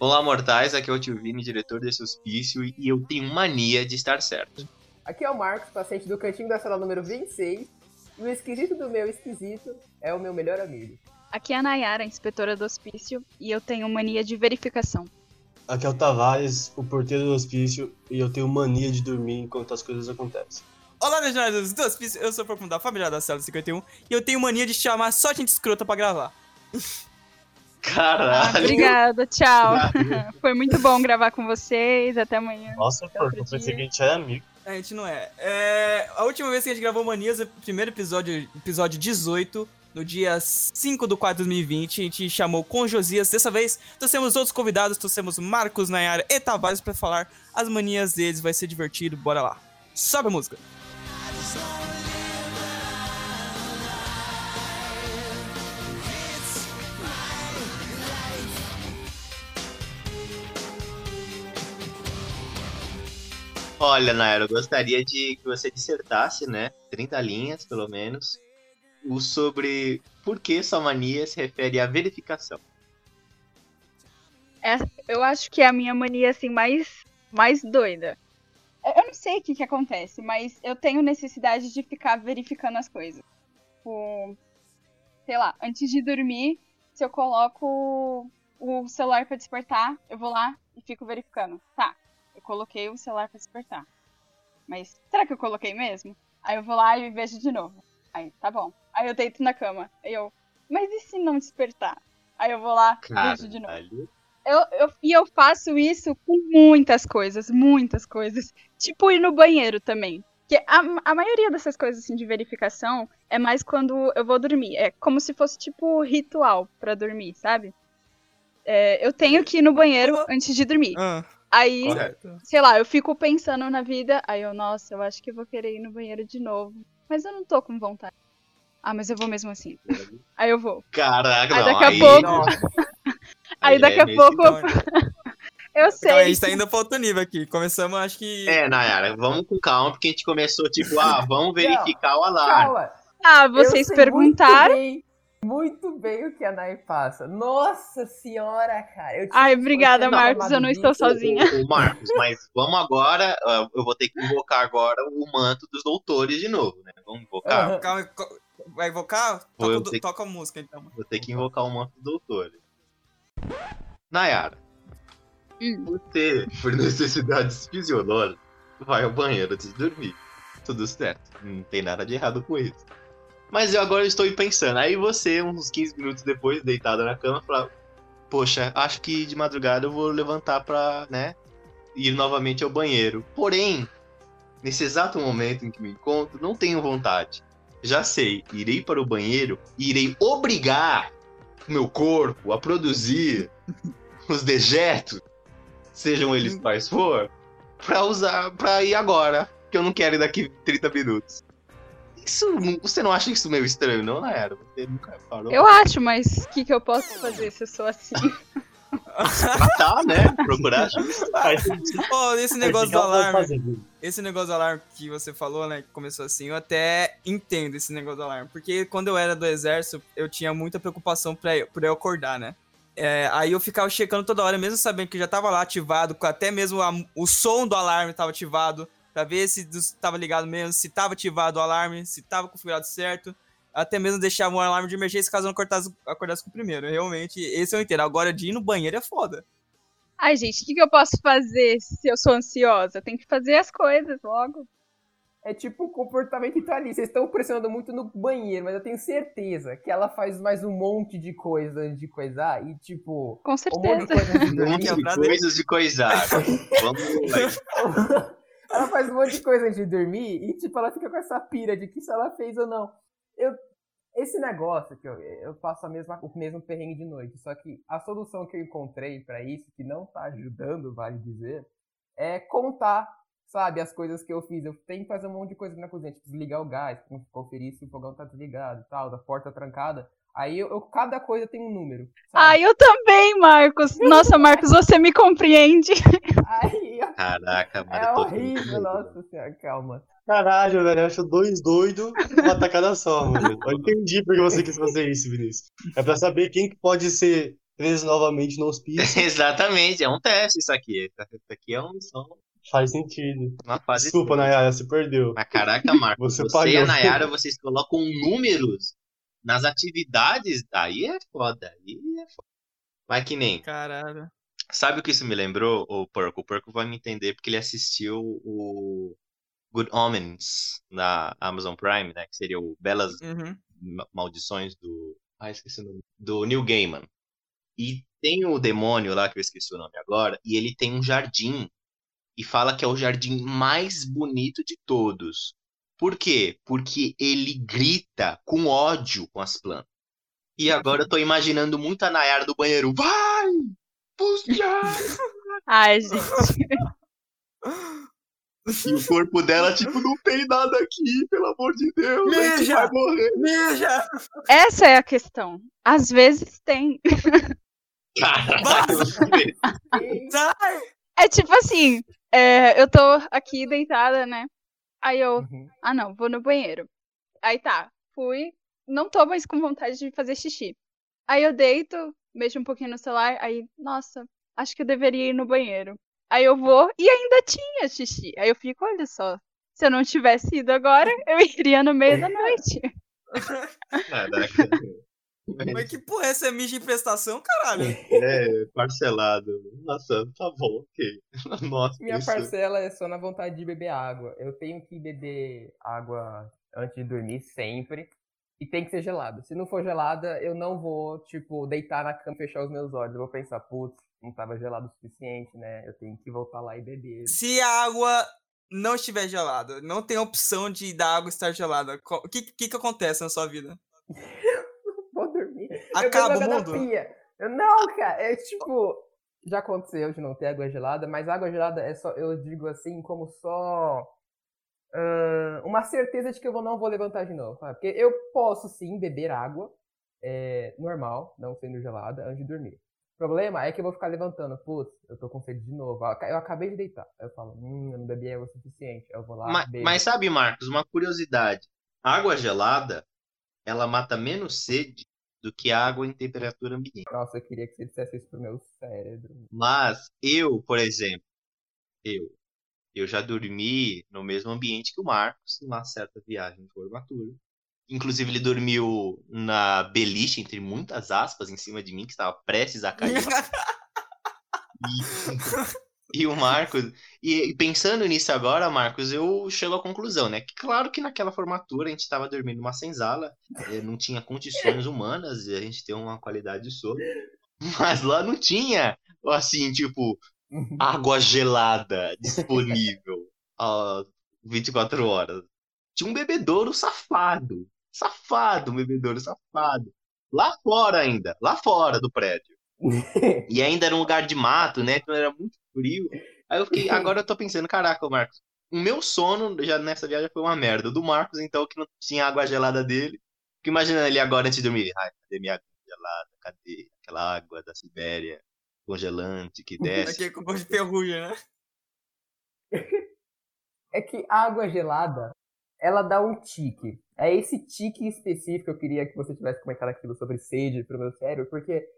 Olá, mortais, aqui é o Tio Vini, diretor desse hospício, e eu tenho mania de estar certo. Aqui é o Marcos, paciente do cantinho da sala número 26, e o esquisito do meu esquisito é o meu melhor amigo. Aqui é a Nayara, inspetora do hospício, e eu tenho mania de verificação. Aqui é o Tavares, o porteiro do hospício, e eu tenho mania de dormir enquanto as coisas acontecem. Olá, meus jornalistas do hospício, eu sou o Profundo da família da Célula 51, e eu tenho mania de chamar só gente escrota pra gravar. Caralho! Ah, obrigada, tchau. Foi muito bom gravar com vocês, até amanhã. Nossa, Até eu pensei dia. que a gente era amigo. A gente não é. é. A última vez que a gente gravou Manias, o primeiro episódio, episódio 18, no dia 5 do 4 de 2020, a gente chamou com Josias. Dessa vez, trouxemos outros convidados, trouxemos Marcos, Nayara e Tavares pra falar as manias deles, vai ser divertido, bora lá. Sobe a música. Olha, Naira, eu gostaria de que você dissertasse, né? 30 linhas, pelo menos, o sobre por que sua mania se refere à verificação. É, eu acho que é a minha mania, assim, mais, mais doida. Eu eu não sei o que que acontece, mas eu tenho necessidade de ficar verificando as coisas. Tipo, sei lá, antes de dormir, se eu coloco o celular pra despertar, eu vou lá e fico verificando. Tá, coloquei o celular pra despertar. Mas será que eu coloquei mesmo? Aí eu vou lá e vejo de novo. Aí, tá bom. Aí eu deito na cama. Aí eu, mas e se não despertar? Aí eu vou lá e vejo de novo. Eu, eu, e eu faço isso com muitas coisas, muitas coisas. Tipo ir no banheiro também. Porque a, a maioria dessas coisas assim, de verificação é mais quando eu vou dormir. É como se fosse tipo ritual pra dormir, sabe? É, eu tenho que ir no banheiro antes de dormir. Ah, Aí, correto. sei lá, eu fico pensando na vida. Aí eu, nossa, eu acho que eu vou querer ir no banheiro de novo. Mas eu não tô com vontade. Ah, mas eu vou mesmo assim. Aí eu vou. Caraca, Aí não, daqui a aí- pouco- Aí aí daqui é a pouco eu, Então, eu sei. então a gente tá indo pra outro nível aqui. Começamos, acho que. É, Nayara, vamos com calma, porque a gente começou tipo, ah, vamos verificar o alarme. calma. Ah, vocês perguntaram. Bem, muito bem o que a Nai passa. Nossa senhora, cara. Eu Ai, que obrigada, Marcos. Eu não estou sozinha. Ô, Marcos, mas vamos agora, eu vou ter que invocar agora o manto dos doutores de novo, né? Vamos invocar? Aham. Calma, vai invocar? Toca, o- ter- toca a música então. Vou ter que invocar o manto dos doutores. Nayara, Hum. você, por necessidades fisiológicas, vai ao banheiro antes de dormir. Tudo certo. Não tem nada de errado com isso. Mas eu agora estou pensando. Aí você, uns 15 minutos depois, deitado na cama, fala: Poxa, acho que de madrugada eu vou levantar pra, né, ir novamente ao banheiro. Porém, nesse exato momento em que me encontro, não tenho vontade. Já sei, irei para o banheiro e irei obrigar o meu corpo a produzir os dejetos, sejam eles quais for, pra usar, pra ir agora, que eu não quero ir daqui 30 minutos. Isso, você não acha isso meio estranho, não, Naera? Você nunca falou. Eu acho, mas o que, que eu posso fazer se eu sou assim? Tratar, né? Procurar. Pô, esse negócio do alarme. Esse negócio do alarme que você falou, né? Que começou assim, eu até entendo esse negócio do alarme. Porque quando eu era do exército, eu tinha muita preocupação pra eu, por eu acordar, né? É, aí eu ficava checando toda hora, mesmo sabendo que já tava lá ativado, com até mesmo a- o som do alarme tava ativado, pra ver se dos- tava ligado mesmo, se tava ativado o alarme, se tava configurado certo. Até mesmo deixava um alarme de emergência caso eu não acordasse, acordasse com o primeiro. Realmente, esse eu entendo. Agora, de ir no banheiro é foda. Ai, gente, o que, que eu posso fazer se eu sou ansiosa? Tem que fazer as coisas logo. É tipo o comportamento italiano. Vocês estão pressionando muito no banheiro, mas eu tenho certeza que ela faz mais um monte de coisa antes de coisar. E tipo, Com um monte de certeza. coisa antes de Um monte de Quebrada. coisas de coisar. Vamos lá. Ela faz um monte de coisa antes de dormir e, tipo, ela fica com essa pira de que se ela fez ou não. Eu, esse negócio que eu, eu faço a mesma, o mesmo perrengue de noite, só que a solução que eu encontrei pra isso, que não tá ajudando, vale dizer, é contar, sabe, as coisas que eu fiz. Eu tenho que fazer um monte de coisa na cozinha, tipo, desligar o gás, conferir se o fogão tá desligado e tal, da porta trancada. Aí eu, eu- cada coisa tem um número. Sabe? Ai, eu também, Marcos. Nossa, Marcos, você me compreende. Aí, ó, Caraca, mano. é eu horrível, nossa senhora, calma. Caralho, velho, eu acho dois doidos uma tacada só, mano. Eu entendi porque você quis fazer isso, Vinícius. É pra saber quem que pode ser preso novamente no hospício. Exatamente, é um teste isso aqui. Isso aqui é um, só Faz sentido. uma fase. Desculpa, Nayara, você perdeu. Mas caraca, Marcos, Você você, e a Nayara, vocês colocam números nas atividades, aí é foda, aí é foda. Mas que nem, Caralho. sabe o que isso me lembrou, o Porco? O Porco vai me entender porque ele assistiu o Good Omens na Amazon Prime, né? Que seria o Belas Uhum. Ma- Maldições do... Ah, esqueci o nome. Do Neil Gaiman. E tem o demônio lá, que eu esqueci o nome agora, e ele tem um jardim. E fala que é o jardim mais bonito de todos. Por quê? Porque ele grita com ódio com as plantas. E agora eu tô imaginando muito a Nayara do banheiro. Vai! Puxa! Ai, gente. E o corpo dela, tipo, não tem nada aqui, pelo amor de Deus. A gente Mija! vai morrer. Mija! Essa é a questão. Às vezes tem. Caralho, Sai! É tipo assim, é, eu tô aqui deitada, né? Aí eu, Uhum. ah não, vou no banheiro. Aí tá, fui, não tô mais com vontade de fazer xixi. Aí eu deito, mexo um pouquinho no celular, aí, nossa, acho que eu deveria ir no banheiro. Aí eu vou e ainda tinha xixi. Aí eu fico, olha só, se eu não tivesse ido agora, eu iria no meio da noite. Caraca. Mas que porra é essa? É mija em prestação, caralho? É, parcelado. Nossa, tá bom, ok. Nossa, Minha isso- parcela é só na vontade de beber água. Eu tenho que beber água antes de dormir sempre. E tem que ser gelada. Se não for gelada, eu não vou, tipo, deitar na cama e fechar os meus olhos. Eu vou pensar, putz, não tava gelado o suficiente, né? Eu tenho que voltar lá e beber. Se a água não estiver gelada, não tem opção de da água estar gelada, o que, que que acontece na sua vida? Acaba o mundo? Eu, não, cara, é tipo. Já aconteceu de não ter água gelada, mas água gelada é só, eu digo assim, como só. ah, uma certeza de que eu vou- não vou levantar de novo. sabe? Porque eu posso sim beber água é, normal, não sendo gelada, antes de dormir. O problema é que eu vou ficar levantando. Putz, eu tô com sede de novo. Eu acabei de deitar. Aí eu falo, hum, eu não bebi água o suficiente. Aí eu vou lá, Ma- bebo. Mas, sabe, Marcos, uma curiosidade. Água gelada, ela mata menos sede do que água em temperatura ambiente. Nossa, eu queria que você dissesse isso pro meu cérebro. Mas eu, por exemplo, eu, eu já dormi no mesmo ambiente que o Marcos, numa certa viagem de formatura. Inclusive, ele dormiu na beliche, entre muitas aspas, em cima de mim, que estava prestes a cair. E, e o Marcos. E, e pensando nisso agora, Marcos, eu chego à conclusão, né? Que claro que naquela formatura a gente estava dormindo numa senzala, eh, não tinha condições humanas de a gente ter uma qualidade de sono. Mas lá não tinha, assim, tipo, água gelada disponível às 24 horas. Tinha um bebedouro safado. Safado, um bebedouro safado. Lá fora ainda, lá fora do prédio. E ainda era um lugar de mato, né? Então era muito frio. Aí eu fiquei, agora eu tô pensando, caraca, Marcos, o meu sono já nessa viagem foi uma merda. O do Marcos, então, que não tinha água gelada dele. Fico imaginando ele agora antes de dormir. Ai, cadê minha água gelada? Cadê aquela água da Sibéria congelante que desce? Aquele com gosto de ferrugem, né? É que a água gelada, ela dá um tique. É esse tique específico que eu queria que você tivesse comentado aquilo sobre sede pro meu cérebro, porque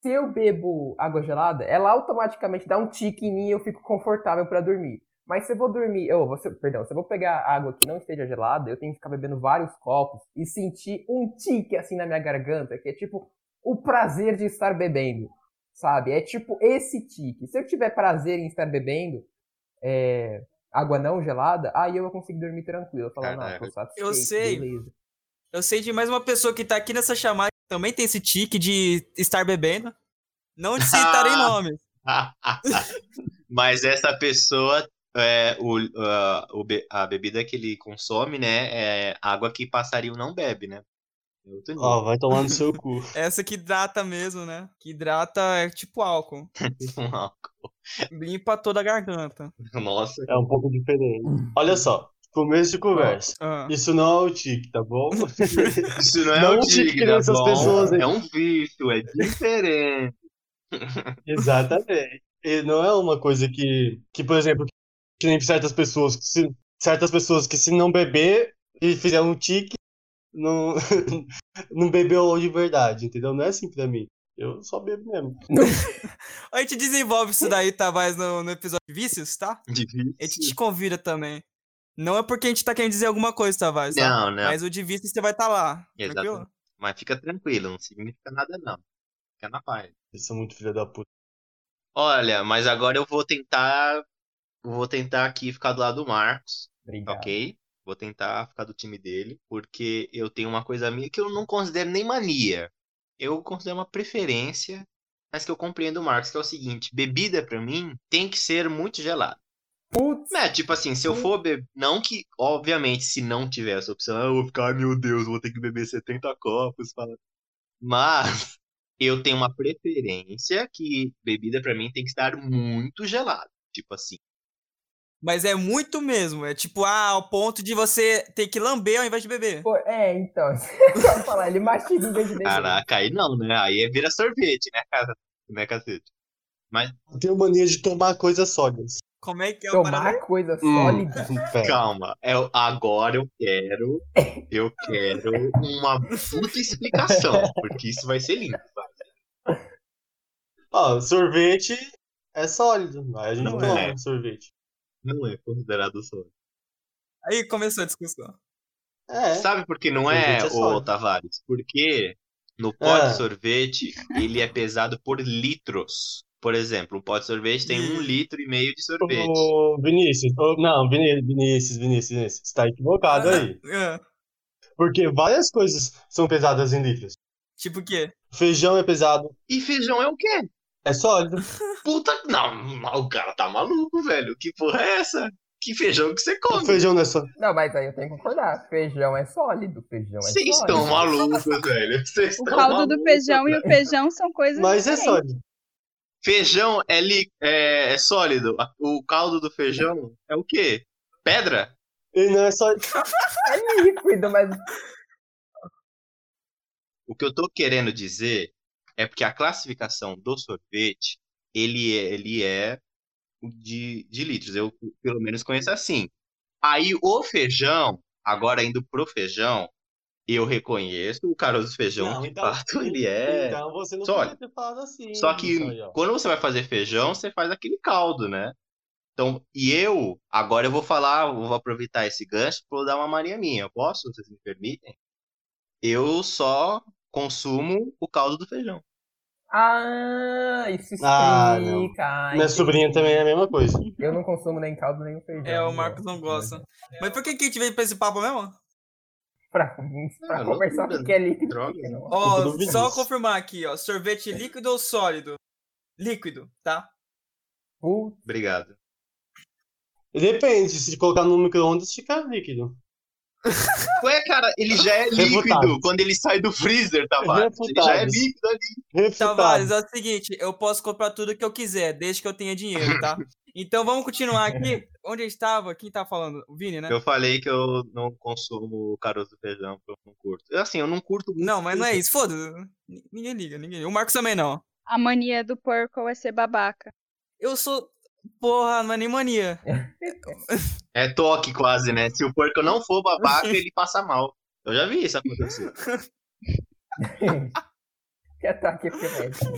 se eu bebo água gelada, ela automaticamente dá um tique em mim e eu fico confortável pra dormir. Mas se eu vou dormir, eu, você, perdão, se eu vou pegar água que não esteja gelada, eu tenho que ficar bebendo vários copos e sentir um tique assim na minha garganta, que é tipo o prazer de estar bebendo, sabe? É tipo esse tique. Se eu tiver prazer em estar bebendo, é, água não gelada, aí eu vou conseguir dormir tranquilo. Eu falo, não, tô satisfeito, Eu sei. beleza. Eu sei de mais uma pessoa que tá aqui nessa chamada também tem esse tique de estar bebendo. Não de citarem nomes. Mas essa pessoa, é, o, be- a bebida que ele consome, né? É água que passarinho não bebe, né? É. Ó, vai tomar no seu cu. Essa que hidrata mesmo, né? Que hidrata é tipo álcool. Um álcool. Limpa toda a garganta. Nossa. É um pouco diferente. Olha só, começo de conversa. Ah. Isso não é o tique, tá bom? Isso não é Não um tique tique, tá nessas bom? pessoas aí. É um vício, é diferente. Exatamente. E não é uma coisa que, que por exemplo, que nem certas pessoas, que se, certas pessoas que se não beber e fizer um tique, não, não bebeu de verdade, entendeu? Não é assim pra mim. Eu só bebo mesmo. A gente desenvolve isso daí, Tavares, no, no episódio de vícios, tá? Difícil. A gente te convida também. Não é porque a gente tá querendo dizer alguma coisa, Tavares, tá? Não, não. Mas o de vícios você vai estar lá. Exatamente. Tranquilo? Mas fica tranquilo, não significa nada não. Fica na paz. Eles são muito filha da puta. Olha, mas agora eu vou tentar. eu Vou tentar aqui ficar do lado do Marcos, Obrigado. ok? Vou tentar ficar do time dele, porque eu tenho uma coisa minha que eu não considero nem mania. Eu considero uma preferência, mas que eu compreendo o Marcos, que é o seguinte: bebida pra mim tem que ser muito gelada. Putz, É, tipo assim, se eu for beber. Não que, obviamente, se não tiver essa opção, eu vou ficar, ai meu Deus, vou ter que beber 70 copos. fala. Mas eu tenho uma preferência que bebida pra mim tem que estar muito gelada. Tipo assim. Mas é muito mesmo. É tipo, ah, ao ponto de você ter que lamber ao invés de beber. pô, é, então. falar, ele mastiga em vez de beber. Caraca, aí não, né? Aí é vira sorvete, né, cara? Né, cacete? Mas Eu tenho mania de tomar coisas sólidas. Como é que é o Tomar parada? coisa Hum. sólida. Pera. calma, é, agora eu quero. Eu quero uma puta explicação, porque isso vai ser lindo. vai. Ó, sorvete é sólido. Aí a gente Não toma é. sorvete. Não é considerado sólido. Aí começou a discussão. É. Sabe por que não é, é sólido. Tavares? Porque no pote Ah. de sorvete ele é pesado por litros. Por exemplo, o pote de sorvete tem um Hum. litro e meio de sorvete. Ô, Vinícius, ô, não, Vinícius, Vinícius, Vinícius, você tá equivocado aí. Ah, Porque várias coisas são pesadas em litros. tipo o quê? Feijão é pesado, E feijão é o quê? é sólido. Puta. Não, o cara tá maluco, velho. Que porra é essa? Que feijão que você O come? feijão não é sólido. Não, mas aí eu tenho que concordar. Feijão é sólido. Feijão é Vocês sólido. estão malucos, velho. Vocês O estão caldo do malucos, feijão e velho. o feijão são coisas Mas é diferentes. sólido. Feijão é, li... é... é sólido. O caldo do feijão é o quê? Pedra? Ele não é sólido. É líquido, mas. O que eu tô querendo dizer é porque a classificação do sorvete, ele é, ele é de, de litros. Eu, pelo menos, conheço assim. Aí, o feijão, agora indo pro feijão, eu reconheço o caroço do feijão, Não, de então- fato, ele é... Então você não sólido. podia ter falado assim. Só que quando você vai fazer feijão, você faz aquele caldo, né? Então, e eu, agora eu vou falar, vou aproveitar esse gancho para dar uma mania minha. Eu posso? Vocês me permitem? Eu só consumo o caldo do feijão. Ah, isso Ah, não. explica. Minha entendi. sobrinha também é a mesma coisa. Eu não consumo nem caldo nem feijão. É, o? Marcos não gosta. Mas por que que a gente veio pra esse papo mesmo? Pra, pra Ah, conversar loucura, o que é líquido. que não. Ó, Vinícius. só confirmar aqui, ó. Sorvete líquido ou sólido? Líquido, tá? Putz, Obrigado. Depende, se colocar no micro-ondas fica líquido. Ué, cara, ele já é Refutado. líquido quando ele sai do freezer, Tavares. Ele já é Refutado. líquido ali. Tavares, Refutado. é o seguinte, eu posso comprar tudo que eu quiser, desde que eu tenha dinheiro, tá? Então vamos continuar aqui. Onde eu estava? Quem tá falando? O Vini, né? Eu falei que eu não consumo o caroço do feijão, porque eu não curto. Eu, Assim, eu não curto muito. Não, mas não é isso. Foda-se. Ninguém liga, ninguém liga. O Marcos também não. A mania do porco é ser babaca. Eu sou. Porra, não é nem mania. É toque quase, né? Se o porco não for babaca, ele passa mal. Eu já vi isso acontecer. que ataque epilético.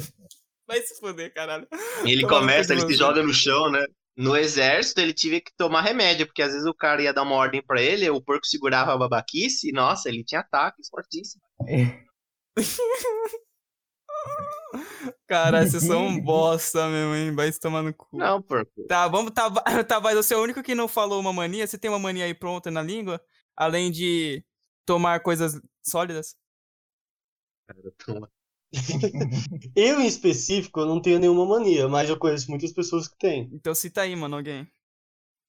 Vai se foder, caralho. Ele Tomar no começa, ele se joga no chão, né? No exército, ele tive que tomar remédio, porque às vezes o cara ia dar uma ordem pra ele, o porco segurava a babaquice, e nossa, ele tinha ataques fortíssimos. Caralho, vocês são um bosta mesmo, hein? Vai se tomar no cu. Não, porco. Tá, vamos. Tá, Tavares, você é o único que não falou uma mania. Você tem uma mania aí pronta na língua? Além de tomar coisas sólidas? Eu, em específico, eu não tenho nenhuma mania, mas eu conheço muitas pessoas que têm. Então cita aí, mano, alguém.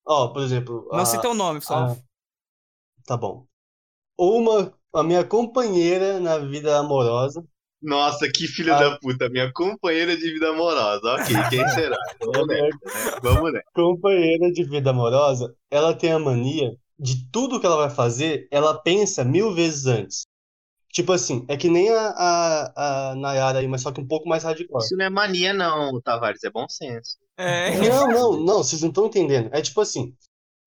Ó, por exemplo. Não a- cita o nome, só. a- Tá bom. Uma, a minha companheira na vida amorosa. Nossa, que filho Ah. da puta, minha companheira de vida amorosa. Ok, quem será? Vamos a nessa, né? Vamos nessa. companheira de vida amorosa, ela tem a mania de tudo que ela vai fazer, ela pensa mil vezes antes. Tipo assim, é que nem a, a, a Nayara aí, mas só que um pouco mais hardcore. Isso não é mania, não, Tavares, é bom senso. É. Não, não, não, vocês não estão entendendo. É tipo assim,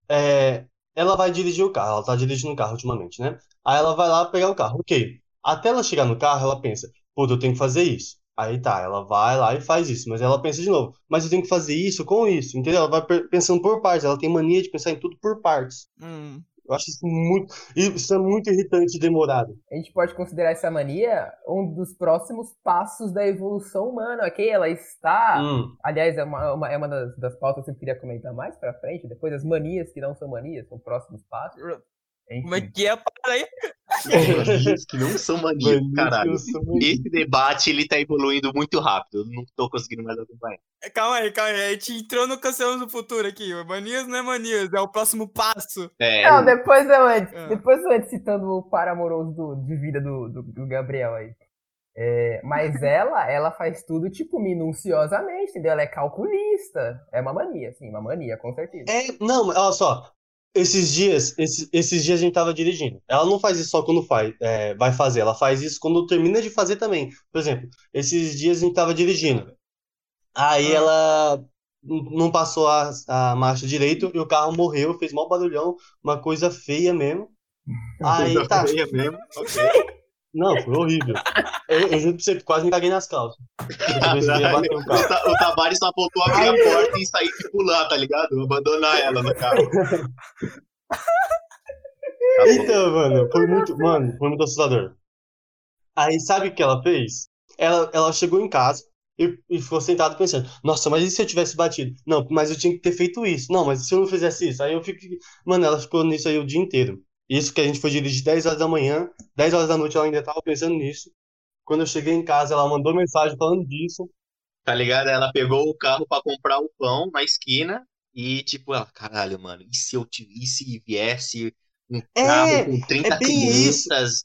é, ela vai dirigir o carro, ela tá dirigindo o carro ultimamente, né? Aí ela vai lá pegar o carro, ok. Até ela chegar no carro, ela pensa, puta, eu tenho que fazer isso. Aí tá, ela vai lá e faz isso, mas ela pensa de novo, mas eu tenho que fazer isso com isso, entendeu? Ela vai pensando por partes, ela tem mania de pensar em tudo por partes. Hum. Eu acho isso muito, isso é muito irritante e demorado. A gente pode considerar essa mania um dos próximos passos da evolução humana, ok? Ela está. Hum. Aliás, é uma, uma- é uma das, das pautas que eu queria comentar mais pra frente. Depois, as manias que não são manias, são próximos passos. Enfim. Como é que é? Para aí. Que não são manias, Manias caralho. Esse debate, ele tá evoluindo muito rápido. Eu não tô conseguindo mais acompanhar. Calma aí, calma aí. A gente entrou no Cancelamos do Futuro aqui. Manias não é manias, é o próximo passo. É, Não, depois eu antes, Ah. depois eu antes citando o par amoroso do- de vida do, do, do Gabriel aí. É, mas ela, ela faz tudo, tipo, minuciosamente, entendeu? Ela é calculista. É uma mania, sim, uma mania, com certeza. É, não, olha só. Esses dias, esses, esses dias a gente tava dirigindo. Ela não faz isso só quando faz, é, vai fazer, ela faz isso quando termina de fazer também. Por exemplo, esses dias a gente tava dirigindo. Aí Ah. ela não passou a, a marcha direito e o carro morreu, fez mal barulhão, uma coisa feia mesmo. Aí coisa tá. feia mesmo. Ok. Não, foi horrível. Eu, eu juro pra você, quase me caguei nas calças. O O, carro. Ta- o Tavares só faltou abrir a porta e sair de pular, tá ligado? Abandonar ela no carro. Tá. Então, mano, foi muito, mano, foi muito assustador. Aí, sabe o que ela fez? Ela, ela chegou em casa e, e ficou sentada pensando, nossa, mas e se eu tivesse batido? Não, mas eu tinha que ter feito isso. Não, mas se eu não fizesse isso? Aí eu fico, mano, ela ficou nisso aí o dia inteiro. Isso que a gente foi dirigir 10 horas da manhã, 10 horas da noite ela ainda tava pensando nisso. Quando eu cheguei em casa, ela mandou mensagem falando disso. Tá ligado? Ela pegou o carro pra comprar o pão na esquina e, tipo, ela, caralho, mano, e se eu tivesse, e se viesse um É, carro com 30 é bem isso. crianças?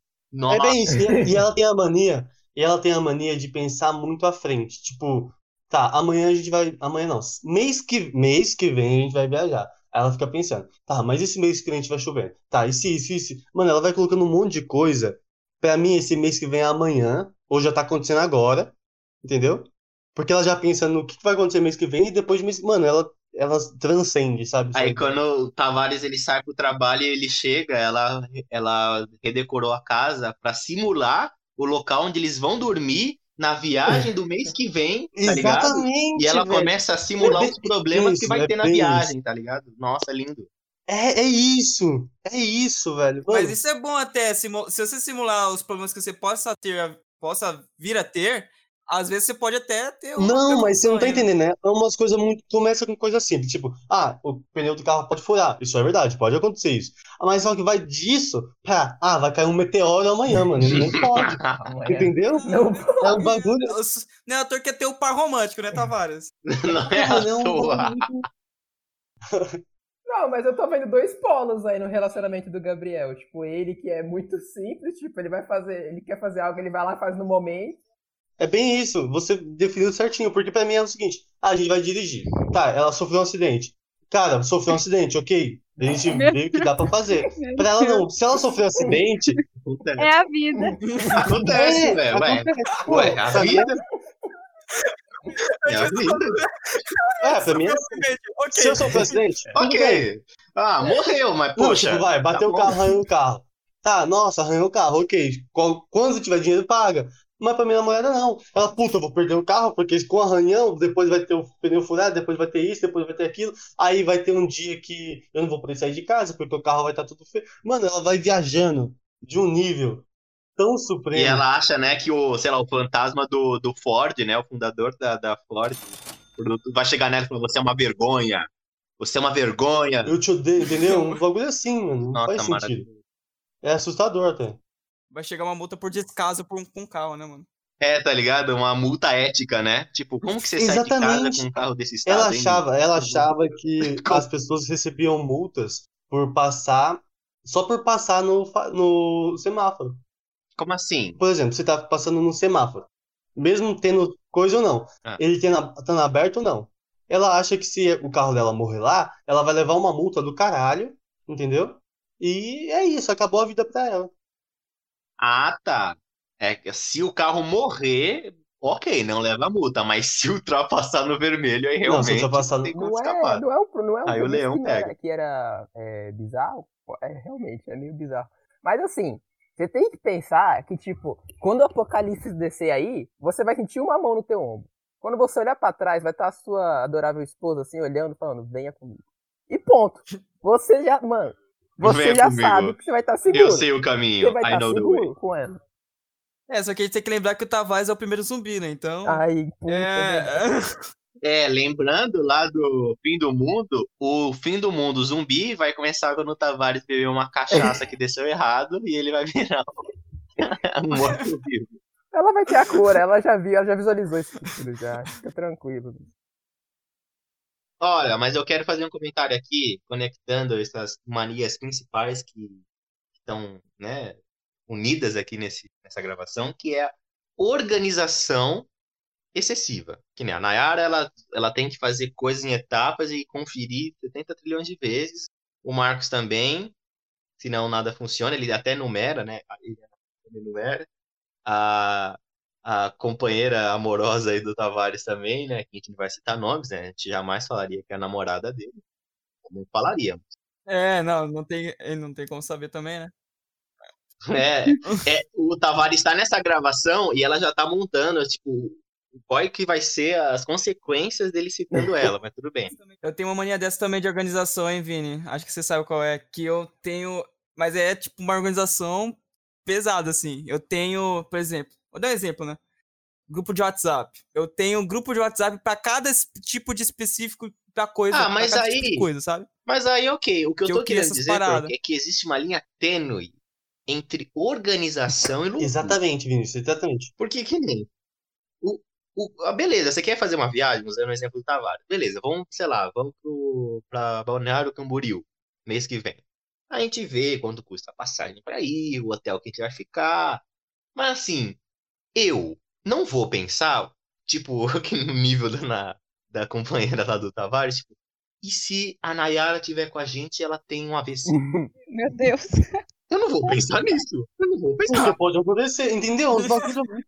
É Nossa, bem isso. E, e ela tem a mania, e ela tem a mania de pensar muito à frente. Tipo, tá, amanhã a gente vai. Amanhã não. Mês que, mês que vem a gente vai viajar. Aí ela fica pensando, tá, mas esse mês que vem a gente vai chover. Tá, e se isso, isso? Mano, ela vai colocando um monte de coisa. Pra mim, esse mês que vem é amanhã, ou já tá acontecendo agora, entendeu? Porque ela já pensa no que vai acontecer mês que vem e depois de mês. Mano, ela, ela transcende, sabe? Aí quando o Tavares ele sai pro trabalho e ele chega, ela, ela redecorou a casa pra simular o local onde eles vão dormir na viagem do mês que vem, tá ligado? Exatamente, E ela velho. começa a simular É os problemas que isso, vai é ter na viagem, tá ligado? Nossa, lindo. É, é isso. É isso, velho. Mas Mano, isso é bom até. Se você simular os problemas que você possa ter, possa vir a ter, às vezes você pode até ter Não, mas você não tá aí, né? entendendo, né? É umas coisas muito. Começa com coisa simples, tipo, ah, o pneu do carro pode furar. Isso é verdade, pode acontecer isso. Ah, Mas só que vai disso pra, ah, vai cair um meteoro amanhã, mano. Não pode. Amanhã. Entendeu? Não, É um bagulho. Não é ator que é ter o par romântico, né, Tavares? Não é à é toa. não, mas eu tô vendo dois polos aí no relacionamento do Gabriel. Tipo, ele que é muito simples, tipo, ele vai fazer, ele quer fazer algo, ele vai lá e faz no momento. É bem isso. Você definiu certinho, porque pra mim é o seguinte: ah, a gente vai dirigir. Tá, ela sofreu um acidente. Cara, sofreu um acidente, ok. A gente vê o que dá pra fazer. Pra ela não, se ela sofreu um acidente, Acontece, É a vida. Acontece é, velho. Ué, ué, a sabe? vida. É a vida. É, pra mim é assim. Ok. Se eu sofrer um acidente. Ok. Ah, morreu, mas Não, poxa. tipo, vai, bateu tá o carro, arranhou o carro. Tá, nossa, arranhou o carro, ok. Quando você tiver dinheiro, paga. Mas pra minha namorada, não. Ela, puta, eu vou perder o carro, porque com arranhão, depois vai ter o pneu furado, depois vai ter isso, depois vai ter aquilo. Aí vai ter um dia que eu não vou poder sair de casa, porque o carro vai estar tudo feio. Mano, ela vai viajando de um nível tão supremo. E ela acha, né, que o, sei lá, o fantasma do, do Ford, né, o fundador da, da Ford, vai chegar nela e falar, você é uma vergonha. Você é uma vergonha. Eu te odeio, entendeu? Um bagulho assim, mano. Não Nossa, faz sentido. É assustador até. Vai chegar uma multa por descaso por um, com um carro, né, mano? É, tá ligado? Uma multa ética, né? Tipo, como que você sai de casa Exatamente. com um carro desse estado, Ela hein, achava, ela favor. achava que as pessoas recebiam multas por passar, só por passar no, no semáforo. Como assim? Por exemplo, você tá passando no semáforo, mesmo tendo coisa ou não, Ah. ele tendo, estando aberto ou não. Ela acha que se o carro dela morrer lá, ela vai levar uma multa do caralho, entendeu? E é isso, acabou a vida pra ela. Ah, tá. É que se o carro morrer, ok, não leva multa, mas se ultrapassar no vermelho, aí Não, se realmente ultrapassar não tem como Não é, escapar. não é um, não é um Aí o leão que não era- pega. que era é, bizarro. É, realmente, é meio bizarro. Mas assim, Você tem que pensar que, tipo, quando o apocalipse descer aí, você vai sentir uma mão no teu ombro. Quando você olhar pra trás, vai estar a sua adorável esposa assim, olhando, falando, venha comigo. E ponto. Você já, mano, você Venha já comigo. sabe que você vai estar seguro. Eu sei o caminho. Você vai I estar know the way. seguro com ela. É, só que a gente tem que lembrar que o Tavares é o primeiro zumbi, né? Então. Aí, puta, é... É, lembrando lá do fim do mundo, o fim do mundo zumbi vai começar quando o Tavares beber uma cachaça que desceu errado e ele vai virar um morto-vivo. Ela vai ter a cor, ela já viu, ela já visualizou esse futuro já. Fica tranquilo. Olha, mas eu quero fazer um comentário aqui, conectando essas manias principais que estão, né, unidas aqui nesse, nessa gravação, que é a organização excessiva. Que nem a Nayara, ela, ela tem que fazer coisas em etapas e conferir 70 trilhões de vezes. O Marcos também, senão nada funciona. Ele até numera, né? Ele ele numera. A, a companheira amorosa aí do Tavares também, né? Que a gente não vai citar nomes, né? A gente jamais falaria que é a namorada dele. Não falaríamos. é, não, não tem, não tem como saber também, né? É, é, o Tavares está nessa gravação e ela já tá montando, tipo, qual é que vai ser as consequências dele citando ela, mas tudo bem. Eu tenho uma mania dessa também de organização, hein, Vini? Acho que você sabe qual é. Que eu tenho. Mas é tipo uma organização pesada, assim. Eu tenho, por exemplo, vou dar um exemplo, né? Grupo de WhatsApp. Eu tenho um grupo de WhatsApp pra cada es- tipo de específico da coisa. Ah, mas cada tipo aí- coisa, sabe? Mas aí, ok, o que eu Que tô eu querendo dizer paradas. É que existe uma linha tênue entre organização e loucura. Exatamente, Vinícius, exatamente. Porque que nem. O, o, ah, beleza, você quer fazer uma viagem, usando o exemplo do Tavares. Beleza, vamos, sei lá, vamos pro, pra Balneário Camboriú, mês que vem. A gente vê quanto custa a passagem pra ir, o hotel que a gente vai ficar. Mas assim, eu não vou pensar, tipo, no nível da, na- da companheira lá do Tavares, tipo, e se a Nayara tiver com a gente e ela tem um AVC? Meu Deus. Eu não vou pensar nisso. Eu não vou pensar. Isso pode acontecer, entendeu?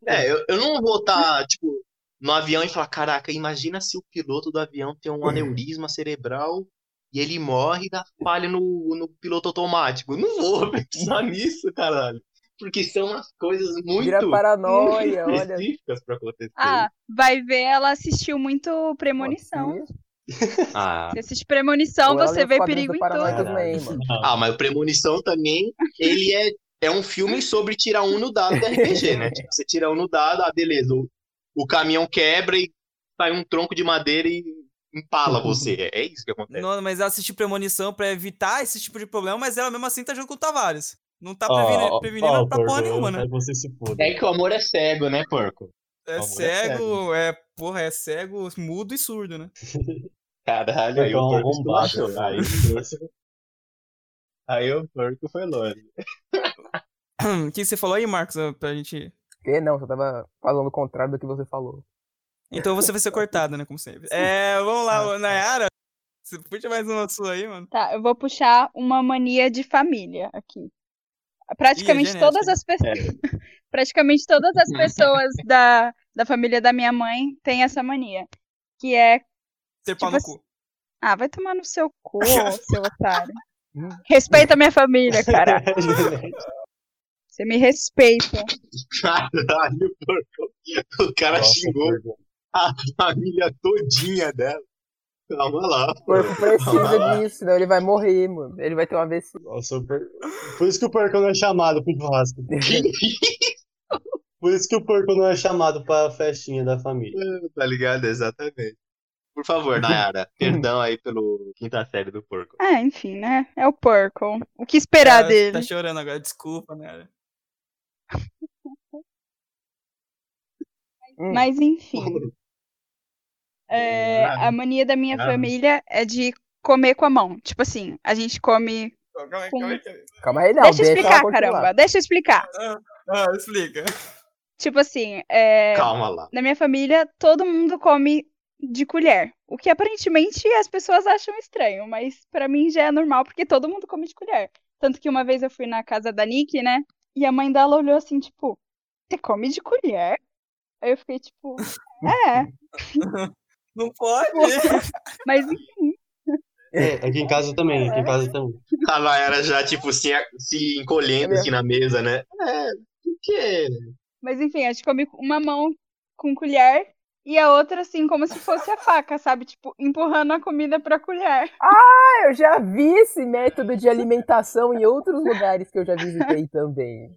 É, eu, eu não vou estar, tipo, no avião e falar, caraca, imagina se o piloto do avião tem um aneurisma cerebral e ele morre e dá falha no, no piloto automático. Eu não vou pensar nisso, caralho. Porque são umas coisas muito, Vira paranoia, muito olha. específicas pra acontecer. Ah, vai ver, ela assistiu muito Premonição. Ah. Se assiste Premonição, Ou você vê perigo em tudo. também, mano. Ah, mas o Premonição também, ele é, é um filme sobre tirar um no dado do RPG, né? Tipo, você tira um no dado, ah, beleza, o, o caminhão quebra e sai um tronco de madeira e empala você. É, é isso que acontece. Não, mas ela assistiu premonição pra evitar esse tipo de problema, mas ela mesmo assim tá junto com o Tavares. Não tá prevenindo, ó, prevenindo ó, pra porco, porra eu nenhuma, né? você se foda. É que o amor é cego, né, porco? É é cego, é, porra, é cego, mudo e surdo, né? Caralho, aí Porcão o porco esculachou. Aí, aí o porco foi longe. O que você falou aí, Marcos, ah, pra gente... Que não, você tava falando o contrário do que você falou. Então você vai ser cortado, né, como sempre. É, vamos lá, ô, Nayara, você puxa mais uma sua aí, mano. Tá, eu vou puxar uma mania de família aqui. Praticamente genética, todas as pessoas. Praticamente todas as pessoas da, da família da minha mãe têm essa mania. Que é. Pau Tipo no cu. Ah, vai tomar no seu cu, seu otário. Respeita a minha família, cara. Você me respeita. Caralho, porco. O cara Nossa, xingou porco. a família todinha dela. Calma lá. O corpo precisa disso, senão ele vai morrer, mano. Ele vai ter um uma AVC. Nossa, o por... Por isso que o porco não é chamado pro churrasco. Por isso que o porco não é chamado pra festinha da família. tá ligado? Exatamente. Por favor, Nayara, perdão aí pelo quinta série do porco. Ah, enfim, né? É o Porco. O que esperar Ah, dele? Tá chorando agora, desculpa, né? Hum. Mas enfim. É, a mania da minha Nada. família é de comer com a mão. Tipo assim, a gente come. Calma aí, Com- calma aí, calma aí. Não. deixa eu explicar, caramba. Deixa eu explicar. Ah, explica. Tipo assim, é, Calma lá. na minha família, todo mundo come de colher. O que aparentemente as pessoas acham estranho, mas pra mim já é normal, porque todo mundo come de colher. Tanto que uma vez eu fui na casa da Nick, né? E a mãe dela olhou assim, tipo, você come de colher? Aí eu fiquei tipo, é, Não pode. mas É, aqui em casa também, aqui em casa também. A Nayara já, tipo, se, se encolhendo É assim na mesa, né? É, por quê? Mas enfim, a gente come com uma mão com colher e a outra assim, como se fosse a faca, sabe? Tipo, empurrando a comida pra colher. Ah, eu já vi esse método de alimentação em outros lugares que eu já visitei também.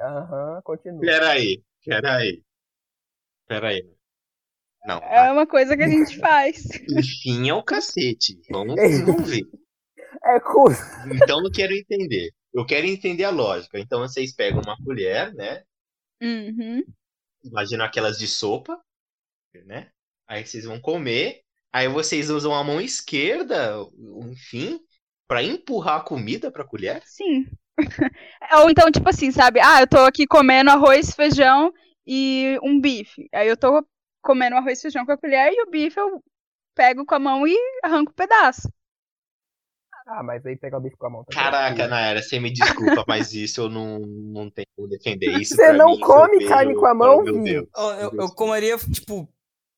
Aham, continua. Peraí, peraí. Peraí. Não, É uma coisa que a gente faz. enfim é o cacete. Vamos, vamos ver. É cool. Então eu quero entender. Eu quero entender a lógica. Então vocês pegam uma colher, né? Uhum. Imagina aquelas de sopa, né? Aí vocês vão comer. Aí vocês usam a mão esquerda, enfim, pra empurrar a comida pra colher? Sim. Ou então, tipo assim, sabe? Ah, eu tô aqui comendo arroz, feijão e um bife. Aí eu tô comendo arroz, feijão com a colher e o bife eu pego com a mão e arranco um pedaço. Ah, mas aí pegar o bicho com a mão também. Caraca, Nayara, você me desculpa, mas isso eu não, não tenho como defender. Isso Você não mim, isso come carne com a mão, Oh, meu? Deus. Eu, eu, eu comeria, tipo,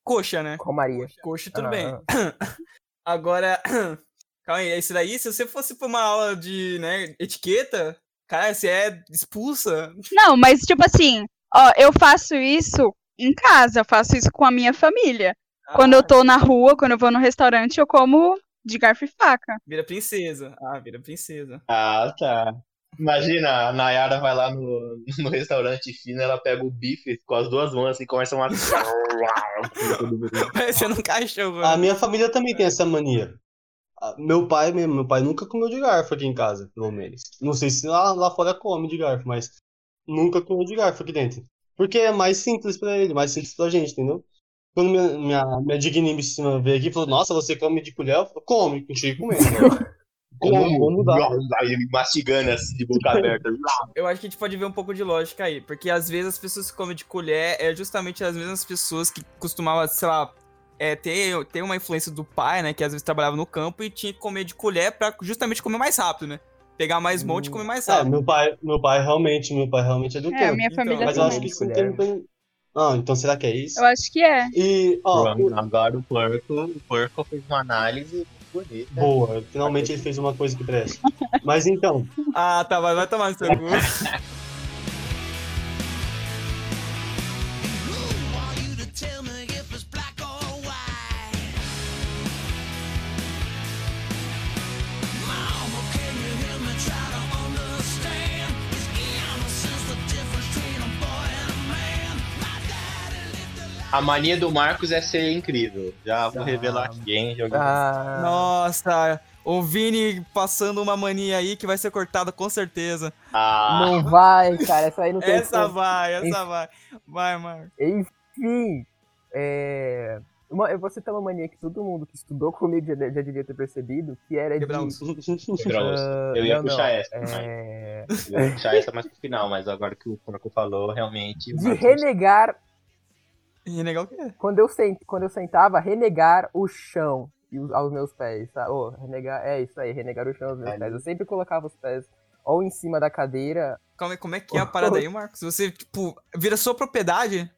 coxa, né? Com Maria. Coxa, tudo Ah, bem. Agora, calma aí, esse daí, se você fosse pra uma aula de, né, etiqueta, cara, você é expulsa. Não, mas tipo assim, ó, eu faço isso em casa, eu faço isso com a minha família. Quando eu tô na rua, quando eu vou no restaurante, eu como de garfo e faca. Vira princesa. Ah, vira princesa. Ah, tá. Imagina, a Nayara vai lá no, no restaurante fino, ela pega o bife com as duas mãos assim, e começa uma. Parecendo um cachorro. A minha família também tem essa mania. Ah, Meu pai mesmo, meu pai nunca comeu de garfo aqui em casa, pelo menos. Não sei se lá, lá fora come de garfo, mas nunca comeu de garfo aqui dentro. Porque é mais simples pra ele, mais simples pra gente, entendeu? Quando minha, minha, minha digníssima veio aqui e falou, nossa, você come de colher? Eu falei, come, continuei comendo. né? Como, como dá? Mastigando assim, de boca aberta. Eu acho que a gente pode ver um pouco de lógica aí, porque às vezes as pessoas que comem de colher é justamente as mesmas pessoas que costumavam, sei lá, é, ter, ter uma influência do pai, né, que às vezes trabalhava no campo e tinha que comer de colher pra justamente comer mais rápido, né? Pegar mais monte e comer mais É, rápido. meu pai, meu pai realmente, meu pai realmente é do É, minha Então, família Mas eu acho que isso não tem muito... Ah, então será que é isso? Eu acho que é. E, ó, Pronto, agora o porco, o porco fez uma análise bonita. boa, finalmente ele fez uma coisa que presta. Mas então, Ah, tá, vai, vai tomar no seu cu. A mania do Marcos é ser incrível. Já vou Ah. revelar aqui, hein? Joguei. Ah, Nossa, o Vini passando uma mania aí que vai ser cortada com certeza. Ah, não vai, cara. Essa aí não tem Essa vai, essa Enfim. vai. Vai, Marco. Enfim, é... Uma, eu vou citar uma mania que todo mundo que estudou comigo já, já devia ter percebido, que era de... Quebrar um quebrar osso. ah, Eu ia não, puxar não, essa, é, Eu ia puxar essa mais pro final, mas agora que o Porco falou, realmente. De Marcos- renegar, negar o quê? quando eu, sent, quando eu sentava, renegar o chão e os- aos meus pés, tá? Ô, renegar, é isso aí, renegar o chão aos meus Ali. pés. Eu sempre colocava os pés ou em cima da cadeira, Como é, como é que é a parada aí, Marcos? Você, tipo, vira sua propriedade?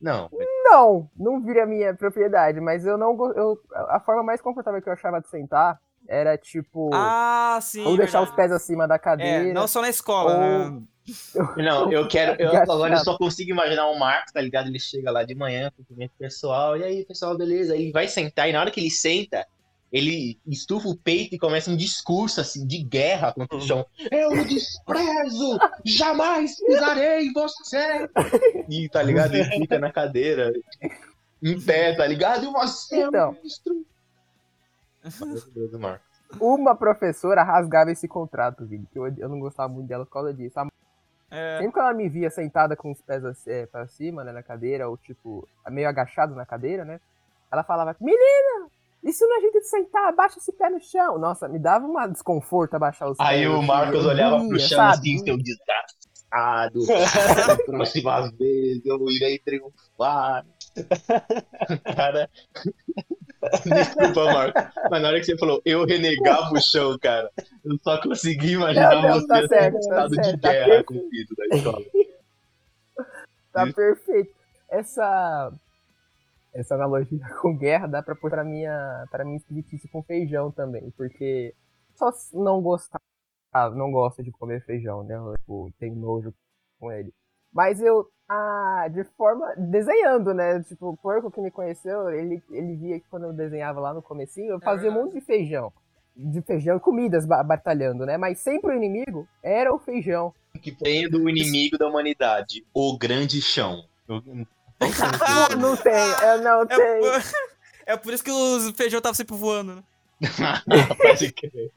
Não, Não, não vira minha propriedade, mas eu não eu A forma mais confortável que eu achava de sentar era tipo. Ah, sim. ou deixar os verdade. pés acima da cadeira. É, não só na escola, ou- né? não, eu quero. Eu, agora eu só consigo imaginar o Marcos, tá ligado? Ele chega lá de manhã, cumprimenta o pessoal, e aí, pessoal, beleza? Aí ele vai sentar, e na hora que ele senta, ele estufa o peito e começa um discurso assim de guerra contra o chão. Eu o desprezo! Jamais pisarei em você! E tá ligado? Ele fica na cadeira, em pé, tá ligado? E você é Então. um monstro! Maravilhoso, Marcos. Uma professora rasgava esse contrato, Vini, que eu, eu não gostava muito dela por causa disso. A- É, Sempre que ela me via sentada com os pés assim, é, pra cima, né, na cadeira, ou tipo, meio agachado na cadeira, né? Ela falava, menina, isso não é jeito de sentar, abaixa esse pé no chão. Nossa, me dava um desconforto abaixar os pés. Aí o assim, Marcos eu olhava pro chão sabe? assim, seu desgraçado. Da próxima vez eu irei triunfar. Cara. Desculpa, Marcos. Mas na hora que você falou, eu renegava o chão, cara. Eu só consegui imaginar Não, não, você tá certo, tá estado de tá guerra perfeito. com o filho da escola. Tá Isso. perfeito. Essa. essa analogia com guerra dá pra pôr pra minha, pra minha esquisitice com feijão também, porque só não gostar, ah, não gosta de comer feijão, né? Eu, tipo, tenho nojo com ele. Mas eu, ah, de forma, desenhando, né? Tipo, o porco que me conheceu, ele, ele via que quando eu desenhava lá no comecinho, eu fazia um monte de feijão. De feijão e comidas ba- batalhando, né? Mas sempre o inimigo era o feijão. Que tendo o inimigo da humanidade, o grande chão. Eu- Não, não tem, eu não É, tenho. por- é por isso que os feijão estavam sempre voando, né? Pode crer.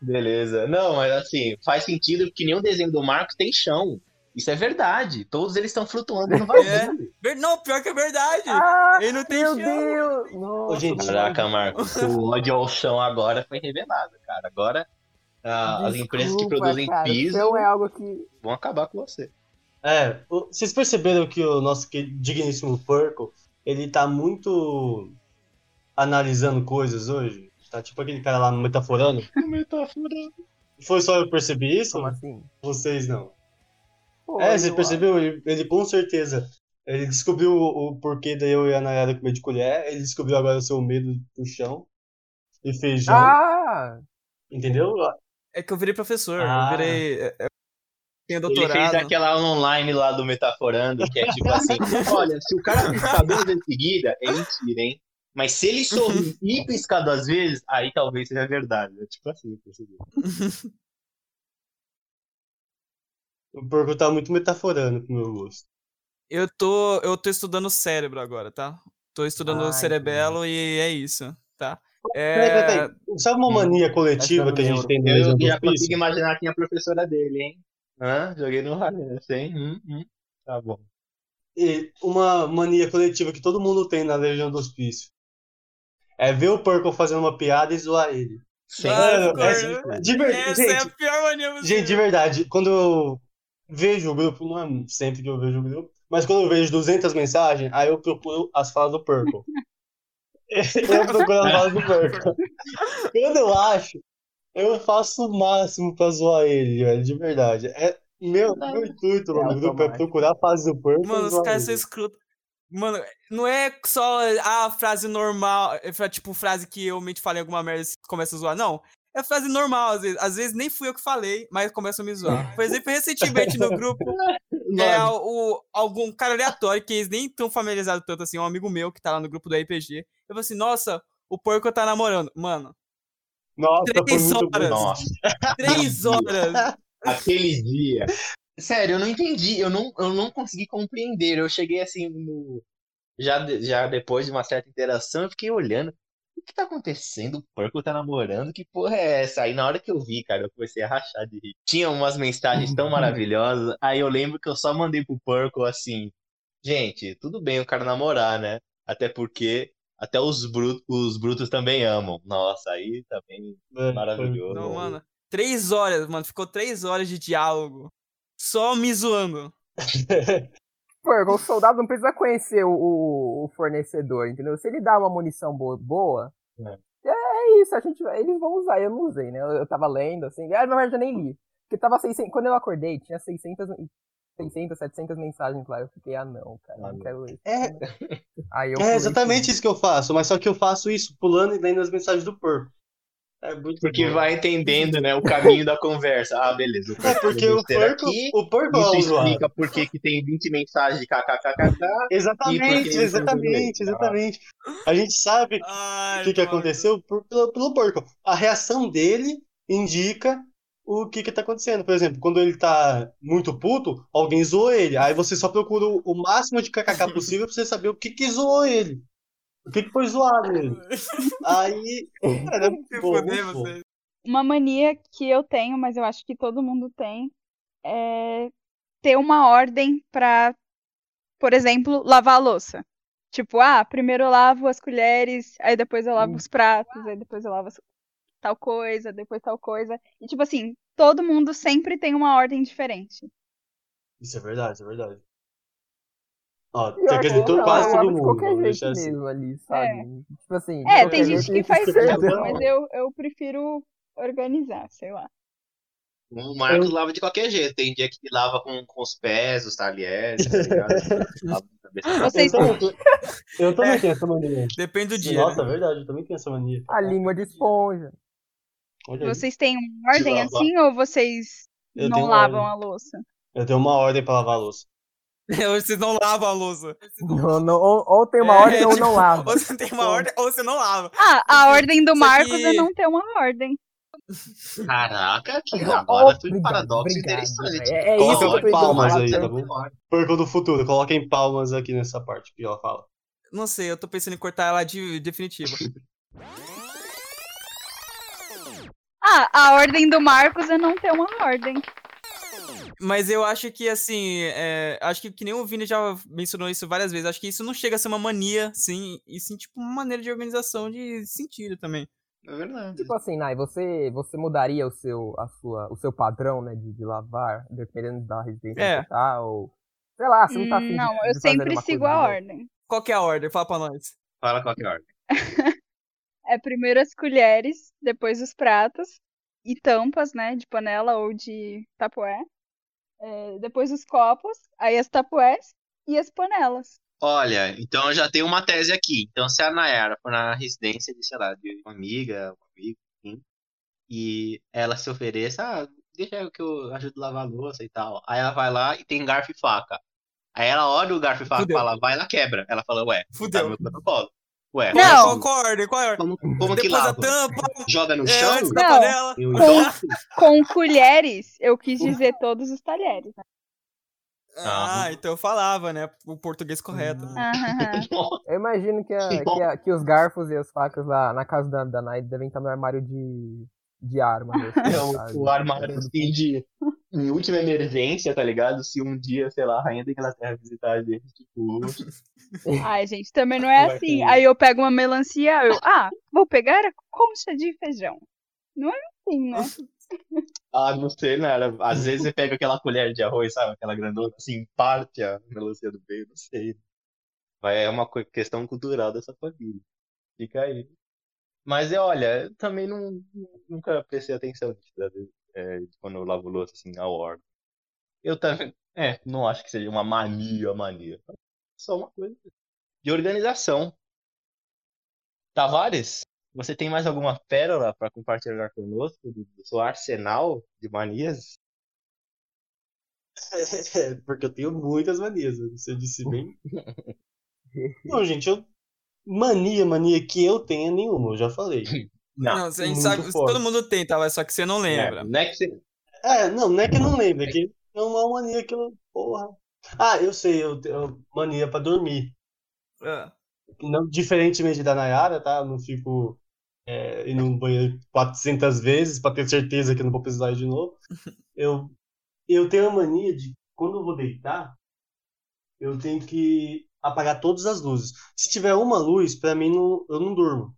Beleza. Não, mas assim, faz sentido que nenhum desenho do Marcos tem chão. Isso é verdade. Todos eles estão flutuando no vazio. Ver- Não, pior que é verdade. Ah, Ele não tem meu chão. Deus! Nossa, gente, Caraca, Marcos, o ódio ao chão agora foi revelado, cara. Agora ah, as empresas que desculpa, produzem cara, piso é algo que. vão acabar com você. É, vocês perceberam que o nosso digníssimo Purple, ele tá muito analisando coisas hoje? Tá tipo aquele cara lá metaforando. Metáfora. Foi só eu perceber isso? Como assim? Vocês não. Pô, É, você eu- percebeu? Ele, ele com certeza. Ele descobriu o, o porquê da eu e a Nayara comer de colher. Ele descobriu agora o seu medo do chão. E feijão. Ah! Entendeu? É que eu virei professor. Ah. Eu virei. é, é, Tenho Ele doutorado. fez aquela online lá do Metaforando, que é tipo assim: olha, se o cara piscar duas vezes seguida, é mentira, hein? Mas se ele sorrir e piscar duas vezes, aí talvez seja verdade. É tipo assim, percebeu? O porco tá muito metaforando pro meu gosto. Eu tô, eu tô estudando o cérebro agora, tá? Tô estudando Ah, o cerebelo e é isso, tá? Peraí, É, peraí, peraí. Sabe uma mania coletiva que a gente tem no Eu já consigo imaginar quem é a professora dele, hein? Hã? Joguei no Ralhas, hein? Hum, hum. Tá bom. E uma mania coletiva que todo mundo tem na Legião do Hospício. É ver o Purple fazendo uma piada e zoar ele. Sem Ah, é- de ver- essa é a gente, pior mania possível. gente, de verdade, quando eu vejo o grupo, não é sempre que eu vejo o grupo, mas quando eu vejo 200 mensagens, aí eu procuro as falas do Purple. eu procuro as falas do Purple. Quando eu acho, eu faço o máximo pra zoar ele, velho, de verdade. É, meu, meu intuito lá É no grupo é procurar a fase do Purple Mano, e os caras são escrotos. Mano, não é só a frase normal, é tipo frase que eu mente falei alguma merda e começa a zoar. Não. É frase normal, às vezes. Às vezes nem fui eu que falei, mas começam a me zoar. Por exemplo, recentemente no grupo, é o, algum cara aleatório que eles nem tão familiarizados tanto assim, um amigo meu que tá lá no grupo do RPG. Eu falei assim, nossa, o porco tá namorando. Mano, Nossa, foi três muito horas. bom. Nossa, três horas. aquele dia. Sério, eu não entendi, eu não, eu não consegui compreender. Eu cheguei assim no. Já, já depois de uma certa interação, eu fiquei olhando. O que tá acontecendo? O Porco tá namorando? Que porra é essa? Aí na hora que eu vi, cara, eu comecei a rachar de rir. Tinha umas mensagens tão maravilhosas. Aí eu lembro que eu só mandei pro Porco assim: Gente, tudo bem o cara namorar, né? Até porque até os, bru os brutos também amam. Nossa, aí também É, maravilhoso. Não, mano. Três horas, mano. Ficou três horas de diálogo. Só me zoando. Pô, o soldado não precisa conhecer o, o- fornecedor, entendeu? Se ele dá uma munição boa, boa É. é isso, a gente, eles vão usar. Eu não usei, né? Eu, eu tava lendo, assim. Ah, na verdade, eu nem li. Porque tava 600, quando eu acordei, tinha 600, 600, 700 mensagens lá. Eu fiquei, ah, não, cara, Ah, não não. quero ler. É, Aí eu é exatamente tudo. isso que eu faço, mas só que eu faço isso pulando e lendo as mensagens do Purple. É muito Porque bom. vai entendendo, né, o caminho da conversa. Ah, beleza. O É porque o aqui, o é isso zoado. explica por que que tem 20 mensagens de kkkk. Exatamente, exatamente, exatamente. A gente sabe Ai, o que, que aconteceu por- pelo, pelo Purple. A reação dele indica o que que tá acontecendo. Por exemplo, quando ele tá muito puto, alguém zoou ele. Aí você só procura o o máximo de kkk possível pra você saber o que que zoou ele. O que que foi zoado nele. Aí, Se bom. Uma mania que eu tenho, mas eu acho que todo mundo tem, é ter uma ordem pra, por exemplo, lavar a louça. Tipo, ah, primeiro eu lavo as colheres, aí depois eu lavo os pratos, aí depois eu lavo tal coisa, depois tal coisa. E tipo assim, todo mundo sempre tem uma ordem diferente. Isso é verdade, isso é verdade. Ó, quer que dizer, todo, quase eu todo mundo. qualquer jeito deixar assim. mesmo ali, sabe? Tipo assim. É, tem gente que faz certo, mas eu, eu prefiro organizar, sei lá. O Marcos lava de qualquer jeito. Tem dia que lava com, com os pés, os talheres, tá ligado? Vocês, Eu também, eu também tenho essa mania. Depende do dia. Nossa, é né? verdade, eu também tenho essa mania. A língua de esponja. Olha aí. vocês têm uma ordem assim ou vocês Eu não lavam ordem. a louça? Eu tenho uma ordem pra lavar a louça. Hoje vocês não lavam a louça. Não, não, ou, ou tem uma É, ordem ou tipo, não lava. Ou você tem uma ordem ou você não lava. Ah, a ordem do Marcos que- é não ter uma ordem. Caraca, que agora tu Obrigado, paradoxo obrigado, interessante. É, é isso que eu Coloca palmas tentando aí, tá bom? Porco do futuro, coloquem palmas aqui nessa parte que ela fala. Não sei, eu tô pensando em cortar ela de definitiva. Ah, a ordem do Marcos é não ter uma ordem. Mas eu acho que, assim, é, acho que, que nem o Vini já mencionou isso várias vezes, acho que isso não chega a ser uma mania, sim, e sim, tipo, uma maneira de organização de sentido também. É verdade. Tipo assim, Nai, você, você mudaria o seu, a sua, o seu padrão, né, de, de lavar, dependendo da residência É. que tá, ou... Sei lá, você não tá afim de- Hum, Não, de eu fazer sempre sigo a de ordem. Qual que é a ordem? Fala pra nós. Fala qual que é a ordem. É primeiro as colheres, depois os pratos e tampas, né, de panela ou de tapué. É, depois os copos, aí as tapués e as panelas. Olha, então eu já tenho uma tese aqui. Então, se a Nayara for na residência de, sei lá, de uma amiga, um amigo, enfim, e ela se ofereça, ah, deixa eu que eu ajudo a lavar a louça e tal. Aí ela vai lá e tem garfo e faca. Aí ela olha o garfo e faca e fala, vai, ela quebra. Ela fala, ué, tá Fudeu. no meu protocolo. Ué, Não. qual, qual a ordem? Qual a ordem? como, como que Depois a lava? tampa, Joga no é, chão? antes da Não. panela. Eu Com, com colheres, eu quis dizer todos os talheres. né? Ah, então eu falava, né? O português correto. né? Eu imagino que, a- que, a- que os garfos e as facas lá na casa da, da Nai devem estar no armário de, de armas. assim, É o, armário assim de. Em última emergência, tá ligado? Se um dia, sei lá, a rainha da Inglaterra visitar a gente, tipo. Ai, gente, também não é assim. Aí eu pego uma melancia, eu, ah, vou pegar a concha de feijão. Não é assim, né? Ah, não sei, né? Às vezes você pega aquela colher de arroz, sabe? Aquela grandona, assim, parte a melancia do meio, não sei. Vai, é uma questão cultural dessa família. Fica aí. Mas é, olha, eu também não, nunca prestei atenção nisso, é, quando eu lavo louça, assim, a ordem. Eu também, é, não acho que seja uma mania, mania. Só uma coisa de organização. Tavares, você tem mais alguma pérola para compartilhar conosco do, do seu arsenal de manias? É, porque eu tenho muitas manias, você disse bem. Não, gente, eu. Mania, mania que eu tenha nenhuma, eu já falei. Não, a gente sabe, forte. todo mundo tem, tá? Só que você não lembra. É, não é que você. É, não, não é que eu não lembro, é que é uma mania que eu. Porra. Ah, eu sei, eu tenho mania pra dormir. Ah, Não, diferentemente da Nayara, tá? Eu não fico é, indo no banheiro 400 vezes pra ter certeza que eu não vou precisar ir de novo. Eu, eu tenho a mania de, quando eu vou deitar, eu tenho que apagar todas as luzes. Se tiver uma luz, pra mim, não, eu não durmo.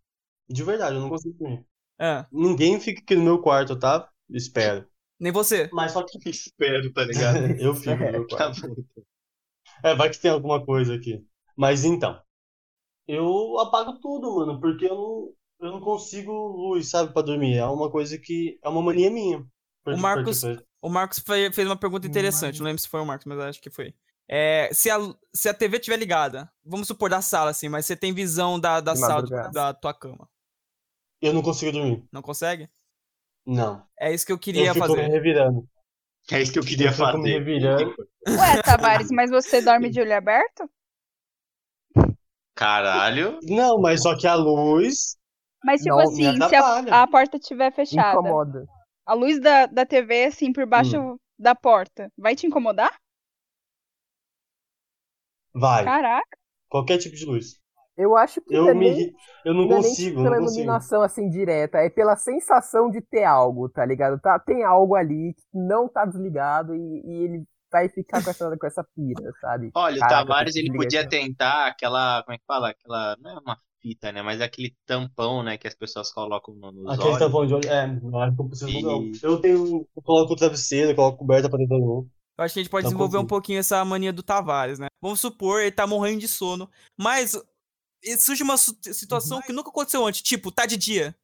De verdade, eu não consigo dormir. ah. Ninguém fica aqui no meu quarto, tá? Espero. Nem você. Mas só que Espero, tá ligado? eu fico no meu quarto. Tá bom. É, vai que tem alguma coisa aqui. Mas então, eu apago tudo, mano, porque eu não, eu não consigo luz, sabe, pra dormir. É uma coisa que é uma mania minha. Porque- Marcos- O Marcos fe- fez uma pergunta interessante. Não lembro se foi o Marcos, mas acho que foi. É, se, a, se a TV estiver ligada, vamos supor da sala, assim, mas você tem visão da, da sala madrugada. da tua cama. eu não consigo dormir. Não consegue? Não. É isso que eu Eu queria fico me fazer. revirando. É isso que eu queria Eu fico me fazer. revirando. Ué, Tavares, mas você dorme de olho aberto? Caralho. Não, mas só que a luz Mas tipo Não, me assim, se a, a porta estiver fechada, Incomoda. a luz da, da TV, assim, por baixo Hum. da porta, vai te incomodar? Vai. Caraca. Qualquer tipo de luz. Eu acho que Eu, não é me, nem, eu não não é nem consigo, pela não consigo. iluminação assim direta, é pela sensação de ter algo, tá ligado? Tá, tem algo ali que não tá desligado e, e ele vai ficar com essa, com essa pira, sabe? Olha, o Caraca, Tavares tem que ele podia tentar aquela. Como é que fala? Aquela. Não é uma fita, né? Mas é aquele tampão, né? Que as pessoas colocam no- nos Aquele olhos. tampão de olho. É, não acho que eu preciso E- não. Eu tenho. Eu coloco o travesseiro, eu coloco coberta pra dentro do olho. Eu acho que a gente pode Não desenvolver um pouquinho essa mania do Tavares, né? Vamos supor, ele tá morrendo de sono, mas surge uma situação que nunca aconteceu antes, tipo, tá de dia.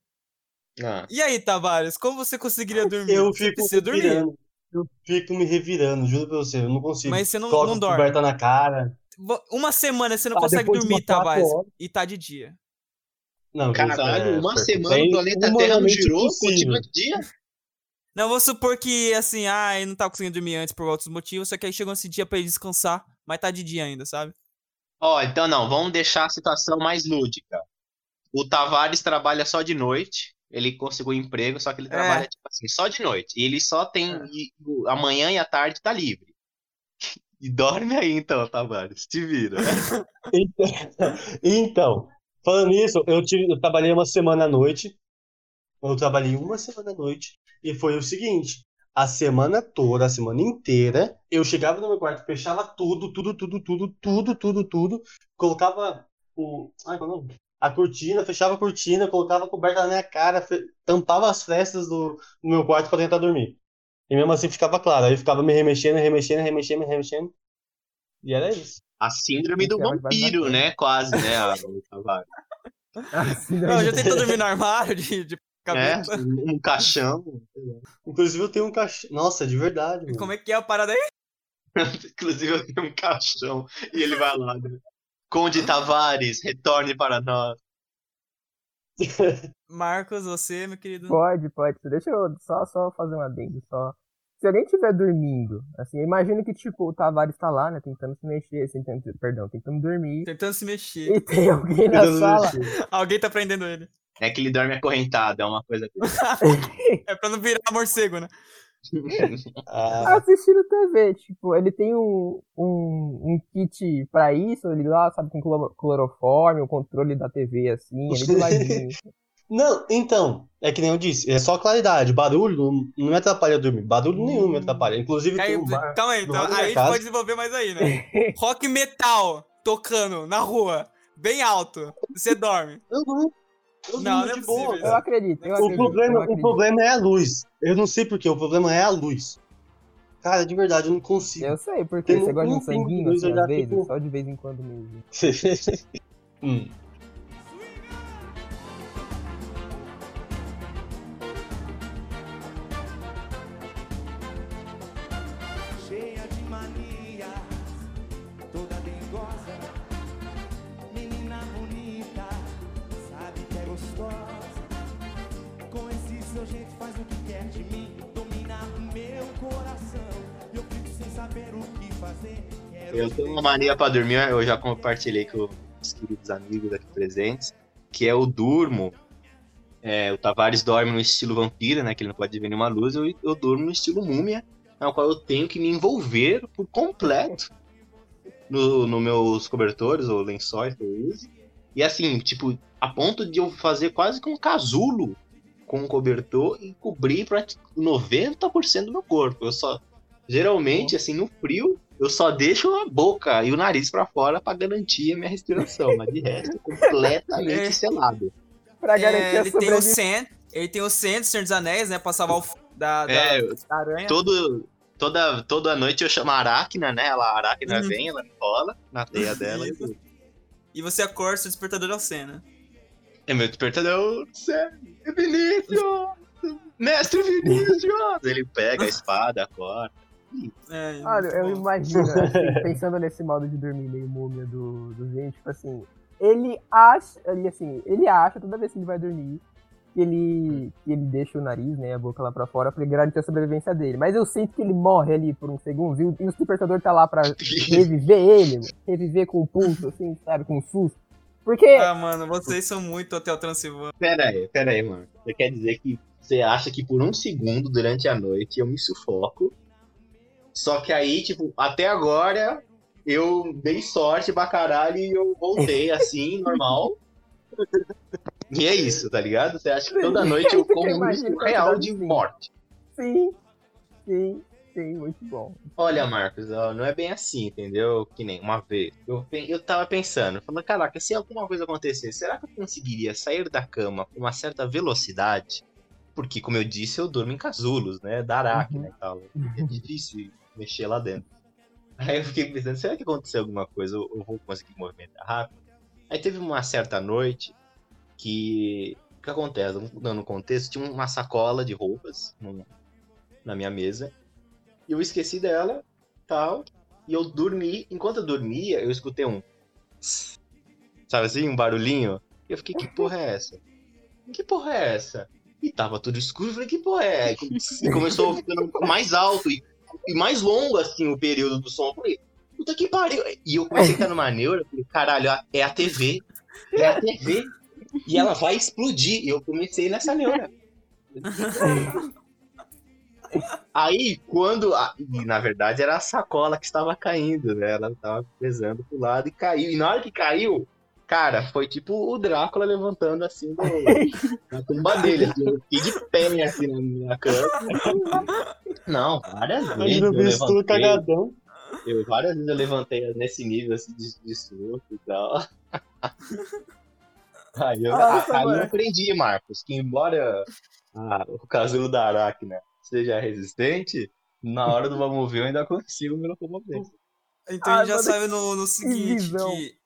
Ah, E aí, Tavares, como você conseguiria dormir? Eu você fico precisa me dormir. revirando. Eu fico me revirando, juro pra você, eu não consigo. Mas você não, não dorme. coberta na cara. uma semana você não Ah, consegue dormir, Tavares, horas. e tá de dia. Não, Caralho, é, uma semana o planeta Terra não girou, continua de dia. Não, vou supor que, assim, ah, ele não tá conseguindo dormir antes por outros motivos, só que aí chegou esse dia pra ele descansar, mas tá de dia ainda, sabe? Ó, então não, vamos deixar a situação mais lúdica. O Tavares trabalha só de noite, ele conseguiu um emprego, só que ele É. trabalha, tipo assim, só de noite. E ele só tem. É. e amanhã e a tarde tá livre. E dorme aí então, Tavares. Te vira. Então, então, falando nisso, eu, tive, eu trabalhei uma semana à noite. Eu trabalhei uma semana à noite. E foi o seguinte: a semana toda, a semana inteira, eu chegava no meu quarto, fechava tudo, tudo, tudo, tudo, tudo, tudo, tudo, colocava o. Ai, qual é o nome? A cortina, fechava a cortina, colocava a coberta na minha cara, fe- tampava as frestas do, do meu quarto pra tentar dormir. E mesmo assim ficava claro. Aí eu ficava me remexendo, remexendo, remexendo, me remexendo. E era isso. A síndrome do vampiro, né? Quase, né, a- Não, já tentou dormir no armário de, de É, cabeça. um caixão. Inclusive eu tenho um cachorro. Nossa, de verdade. mano. Como é que é a parada aí? Inclusive eu tenho um caixão. E ele vai lá. né? Conde Tavares, retorne para nós. Marcos, você, meu querido. Pode, pode. Deixa eu só, só fazer um adendo, só. Se alguém estiver dormindo, assim, eu imagino que, tipo, o Tavares tá lá, né, tentando se mexer, assim, tentando, perdão, tentando dormir, Tentando se mexer. e tem alguém na sala Alguém tá prendendo ele. É que ele dorme acorrentado, é uma coisa. É pra não virar morcego, né? Ah, assistindo TV, tipo, ele tem um, um, um kit pra isso, ele lá, sabe, com cloro- cloroforme, o controle da TV, assim, ele do ladinho. Não, então, é que nem eu disse, é só claridade. Barulho não, não me atrapalha dormir. Barulho nenhum me atrapalha. Inclusive, Aí, tem um bar. calma aí, então, aí a gente casa. pode desenvolver mais aí, né? Rock metal tocando na rua, bem alto. Você dorme. Eu não. Eu Não, não é de possível. Eu acredito, eu O acredito. eu problema, o acredito. problema é a luz. Eu não sei porquê, o problema é a luz. Cara, de verdade, eu não consigo. Eu sei, porque Tem você um- gosta de um sanguinho, luz, assim, às vezes, fico- só de vez em quando mesmo. Hum. Eu tenho uma mania pra dormir, eu já compartilhei com os queridos amigos aqui presentes, que é o durmo. É, o Tavares dorme no estilo vampiro, né? Que ele não pode ver nenhuma luz, eu, eu durmo no estilo múmia, no qual eu tenho que me envolver por completo no, no meus cobertores ou lençóis que eu uso. E assim, tipo, a ponto de eu fazer quase que um casulo com um cobertor e cobrir pra 90% do meu corpo. Eu só. Geralmente, assim, no frio, eu só deixo a boca e o nariz pra fora pra garantir a minha respiração, mas de resto, completamente É. selado. Pra garantir É, a ele tem o. Sen, ele tem o Sen do Senhor dos Anéis, né? Pra salvar o da, da, É, da aranha. todo, toda, toda noite eu chamo a Aracna, né? Ela, a Aracna Uhum. vem, ela me rola na teia dela. E E você acorda, seu despertador é o Sen, né? É meu despertador. É Vinícius! Mestre Vinícius! Ele pega a espada, acorda. É, Olha, eu imagino, assim, pensando nesse modo de dormir meio múmia do, do gente, tipo assim, ele acha, ele assim, ele acha toda vez que ele vai dormir, que ele, que ele deixa o nariz, né, a boca lá pra fora pra garantir a sobrevivência dele. Mas eu sinto que ele morre ali por um segundo e o, e o despertador tá lá pra reviver ele, mano, reviver com o pulso, assim, sabe, com o susto. Porque, Ah, mano, vocês são muito Hotel Transilvânia. Pera aí, pera aí, mano. Você quer dizer que você acha que por um segundo durante a noite eu me sufoco, só que aí, tipo, até agora eu dei sorte pra caralho e eu voltei assim, normal. E é isso, tá ligado? Você acha que toda noite eu corro um risco real de morte. sim, sim, sim, muito bom. Olha, Marcos, ó, não é bem assim, entendeu? Que nem uma vez. Eu, eu tava pensando, falando, caraca, se alguma coisa acontecer, será que eu conseguiria sair da cama com uma certa velocidade? Porque, como eu disse, eu durmo em casulos, né? Da aracna e tal. É difícil mexer lá dentro. Aí eu fiquei pensando, será que aconteceu alguma coisa? Eu, vou conseguir movimentar rápido? Aí teve uma certa noite que. O que acontece? Dando um contexto, tinha uma sacola de roupas no- na minha mesa. E eu esqueci dela, tal. E eu dormi, enquanto eu dormia, eu escutei um. Sabe assim, um barulhinho? E eu fiquei, que porra é essa? Que porra é essa? E tava tudo escuro, eu falei, que porra é? E começou ficando mais alto e, e mais longo, assim, o período do som. Eu falei, puta que pariu. E eu comecei a ficar numa neura, eu falei, caralho, é a TV. É a TV. E ela vai explodir. E eu comecei nessa neura. Aí, quando. a- E na verdade era a sacola que estava caindo, né? Ela estava pesando pro lado e caiu. E na hora que caiu, cara, foi tipo o Drácula levantando assim do, da tumba dele. Assim, eu fiquei de pé assim na minha cama. Não, várias vezes. Eu levantei, cagadão. eu, várias vezes eu levantei nesse nível assim, de, de susto e tal. Aí eu, Nossa, aí eu aprendi, Marcos, que embora ah, o casulo da Aracna seja resistente, na hora do vamos ver eu ainda consigo me locomover. Então a Ah, gente já sabe no, no seguinte visão. que.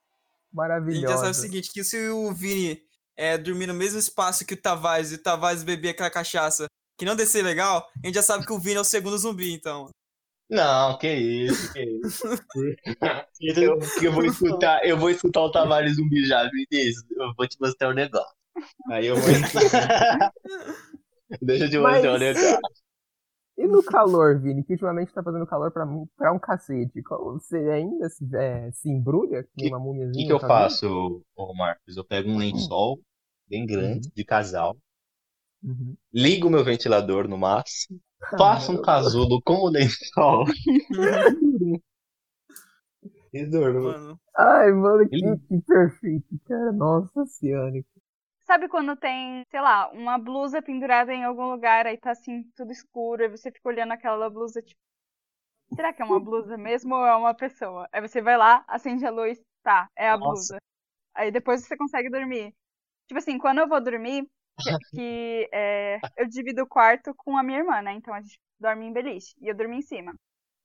A gente já Maravilhosa. sabe o seguinte, que se o Vini é, dormir no mesmo espaço que o Tavares e o Tavares beber aquela cachaça que não descer legal, a gente já sabe que o Vini é o segundo zumbi, então. Não, que isso, que isso. Eu, eu vou escutar, eu vou escutar o Tavares zumbi já, diz, eu vou te mostrar um negócio. Aí eu vou Deixa eu te Mas- mostrar um negócio. E no calor, Vini, que ultimamente tá fazendo calor pra, pra um cacete. Você ainda se, é, se embrulha que nem uma O múmiazinha? que, que eu faço, ô Marcos? Eu pego um lençol bem grande, de casal, Uhum. ligo meu ventilador no máximo, faço um casulo com o lençol e durmo. Mano, Ai, mano, que, que perfeito, cara. Nossa senhora. Sabe quando tem, sei lá, uma blusa pendurada em algum lugar, aí tá assim, tudo escuro, aí você fica olhando aquela blusa, tipo, será que é uma blusa mesmo ou é uma pessoa? Aí você vai lá, acende a luz, tá, é a Nossa. blusa. Aí depois você consegue dormir. Tipo assim, quando eu vou dormir, que, que, é, eu divido o quarto com a minha irmã, né? Então a gente dorme em beliche e eu durmo em cima.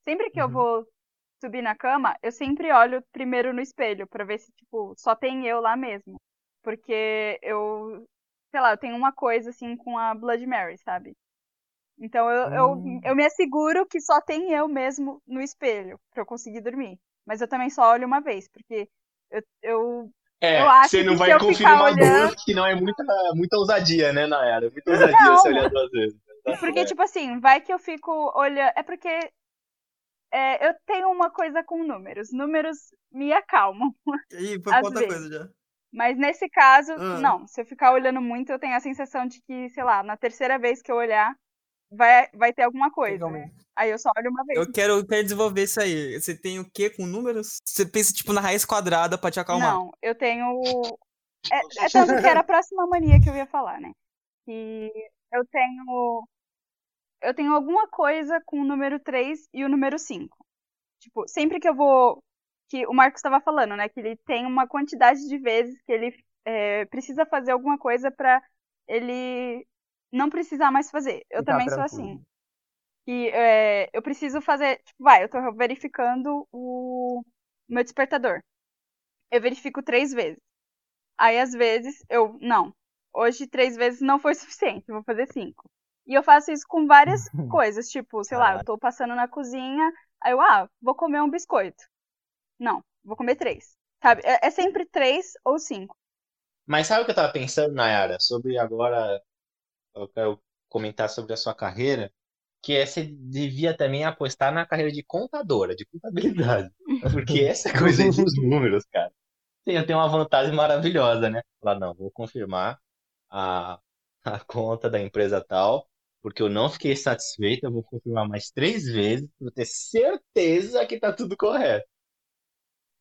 Sempre que eu Uhum. vou subir na cama, eu sempre olho primeiro no espelho pra ver se, tipo, só tem eu lá mesmo. Porque eu, sei lá, eu tenho uma coisa assim com a Blood Mary, sabe? Então eu, eu, Hum. eu me asseguro que só tem eu mesmo no espelho pra eu conseguir dormir. Mas eu também só olho uma vez, porque eu, eu É, Eu acho você não que vai eu uma olhando- duas, que não é muita, muita ousadia, né, Nayara? Muita ousadia Não. você olhar duas vezes. Tá Porque, certo. tipo assim, vai que eu fico olhando. É porque é, eu tenho uma coisa com números. Números me acalmam. e foi outra vezes. coisa já. Mas nesse caso, Ah. não. Se eu ficar olhando muito, eu tenho a sensação de que, sei lá, na terceira vez que eu olhar, vai, vai ter alguma coisa. né? Aí eu só olho uma vez. Eu quero, eu quero desenvolver isso aí. Você tem o que com números? Você pensa, tipo, na raiz quadrada pra te acalmar. Não, eu tenho. É, é tanto que era a próxima mania que eu ia falar, né? Que eu tenho. Eu tenho alguma coisa com o número 3 e o número 5. Tipo, sempre que eu vou. Que o Marcos estava falando, né? Que ele tem uma quantidade de vezes que ele é, precisa fazer alguma coisa pra ele não precisar mais fazer. Eu Ficar também sou tranquilo. assim. Que é, eu preciso fazer. Tipo, vai, eu tô verificando o meu despertador. Eu verifico três vezes. Aí, às vezes, eu. Não. Hoje, três vezes não foi suficiente. Vou fazer cinco. E eu faço isso com várias coisas. Tipo, sei lá, eu tô passando na cozinha. Aí eu, ah, vou comer um biscoito. Não, vou comer três. Sabe? É, é sempre três ou cinco. Mas sabe o que eu tava pensando, Nayara? Sobre agora. Eu quero comentar sobre a sua carreira. Que é, você devia também apostar na carreira de contadora, de contabilidade. Porque essa coisa aí dos números, cara. Tem, tem uma vantagem maravilhosa, né? Falar, não, vou confirmar a, a conta da empresa tal, porque eu não fiquei satisfeito, eu vou confirmar mais três vezes, pra ter certeza que tá tudo correto.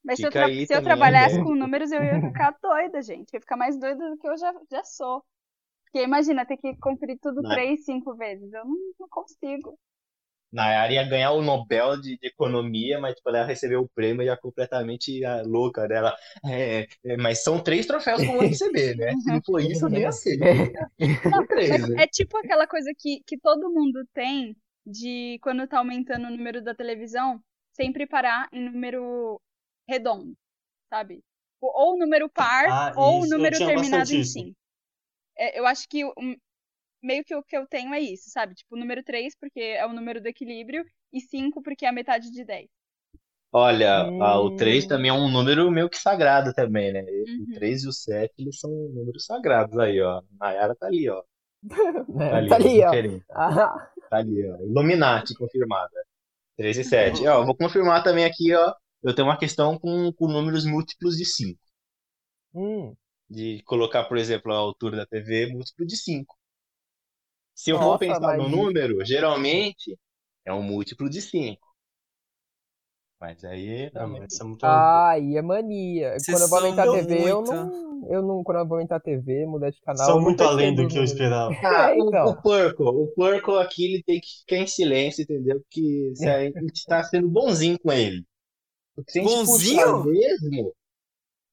Mas se eu, tra- se eu trabalhasse com números, eu ia ficar doida, gente. Eu ia ficar mais doida do que eu já, já sou. Porque imagina, ter que conferir tudo Né? três, cinco vezes. Eu não, não consigo. Nayara ia ganhar o Nobel de, de Economia, mas tipo, ela recebeu o prêmio e ia completamente ah, louca dela. É, é, mas são três troféus que eu vou receber, né? Se não for isso, eu nem aceito. Três, Mas né? é tipo aquela coisa que, que todo mundo tem de quando tá aumentando o número da televisão, sempre parar em número redondo, sabe? Ou número par, Ah, ou número terminado em isso. 5. É, eu acho que o- meio que o que eu tenho é isso, sabe? Tipo, o número 3 porque é o número do equilíbrio e 5 porque é a metade de 10. Olha, ah, o Hum. 3 também é um número meio que sagrado também, né? Uhum. O 3 e o 7, eles são números sagrados aí, ó. Nayara tá ali, ó. Tá ali, Tá ali, ó. Ah, Tá ali, ó. Illuminati confirmada. 3 e 7. Ó, vou confirmar também aqui, ó. Eu tenho uma questão com, com números múltiplos de 5. hum. De colocar, por exemplo, a altura da TV múltiplo de 5. Se eu for Nossa, pensar no número, geralmente é um múltiplo de 5. Mas aí. Mas isso é muito Ah, aí é mania. Vocês Quando eu vou aumentar a TV, eu não. Eu não. Quando eu vou aumentar a TV, mudar de canal. São muito além do que eu esperava. Ah, É, o- então. o porco, o porco aqui ele tem que ficar em silêncio, entendeu? Porque se a gente tá sendo bonzinho com ele. Se a gente Bonzinho? puxar mesmo,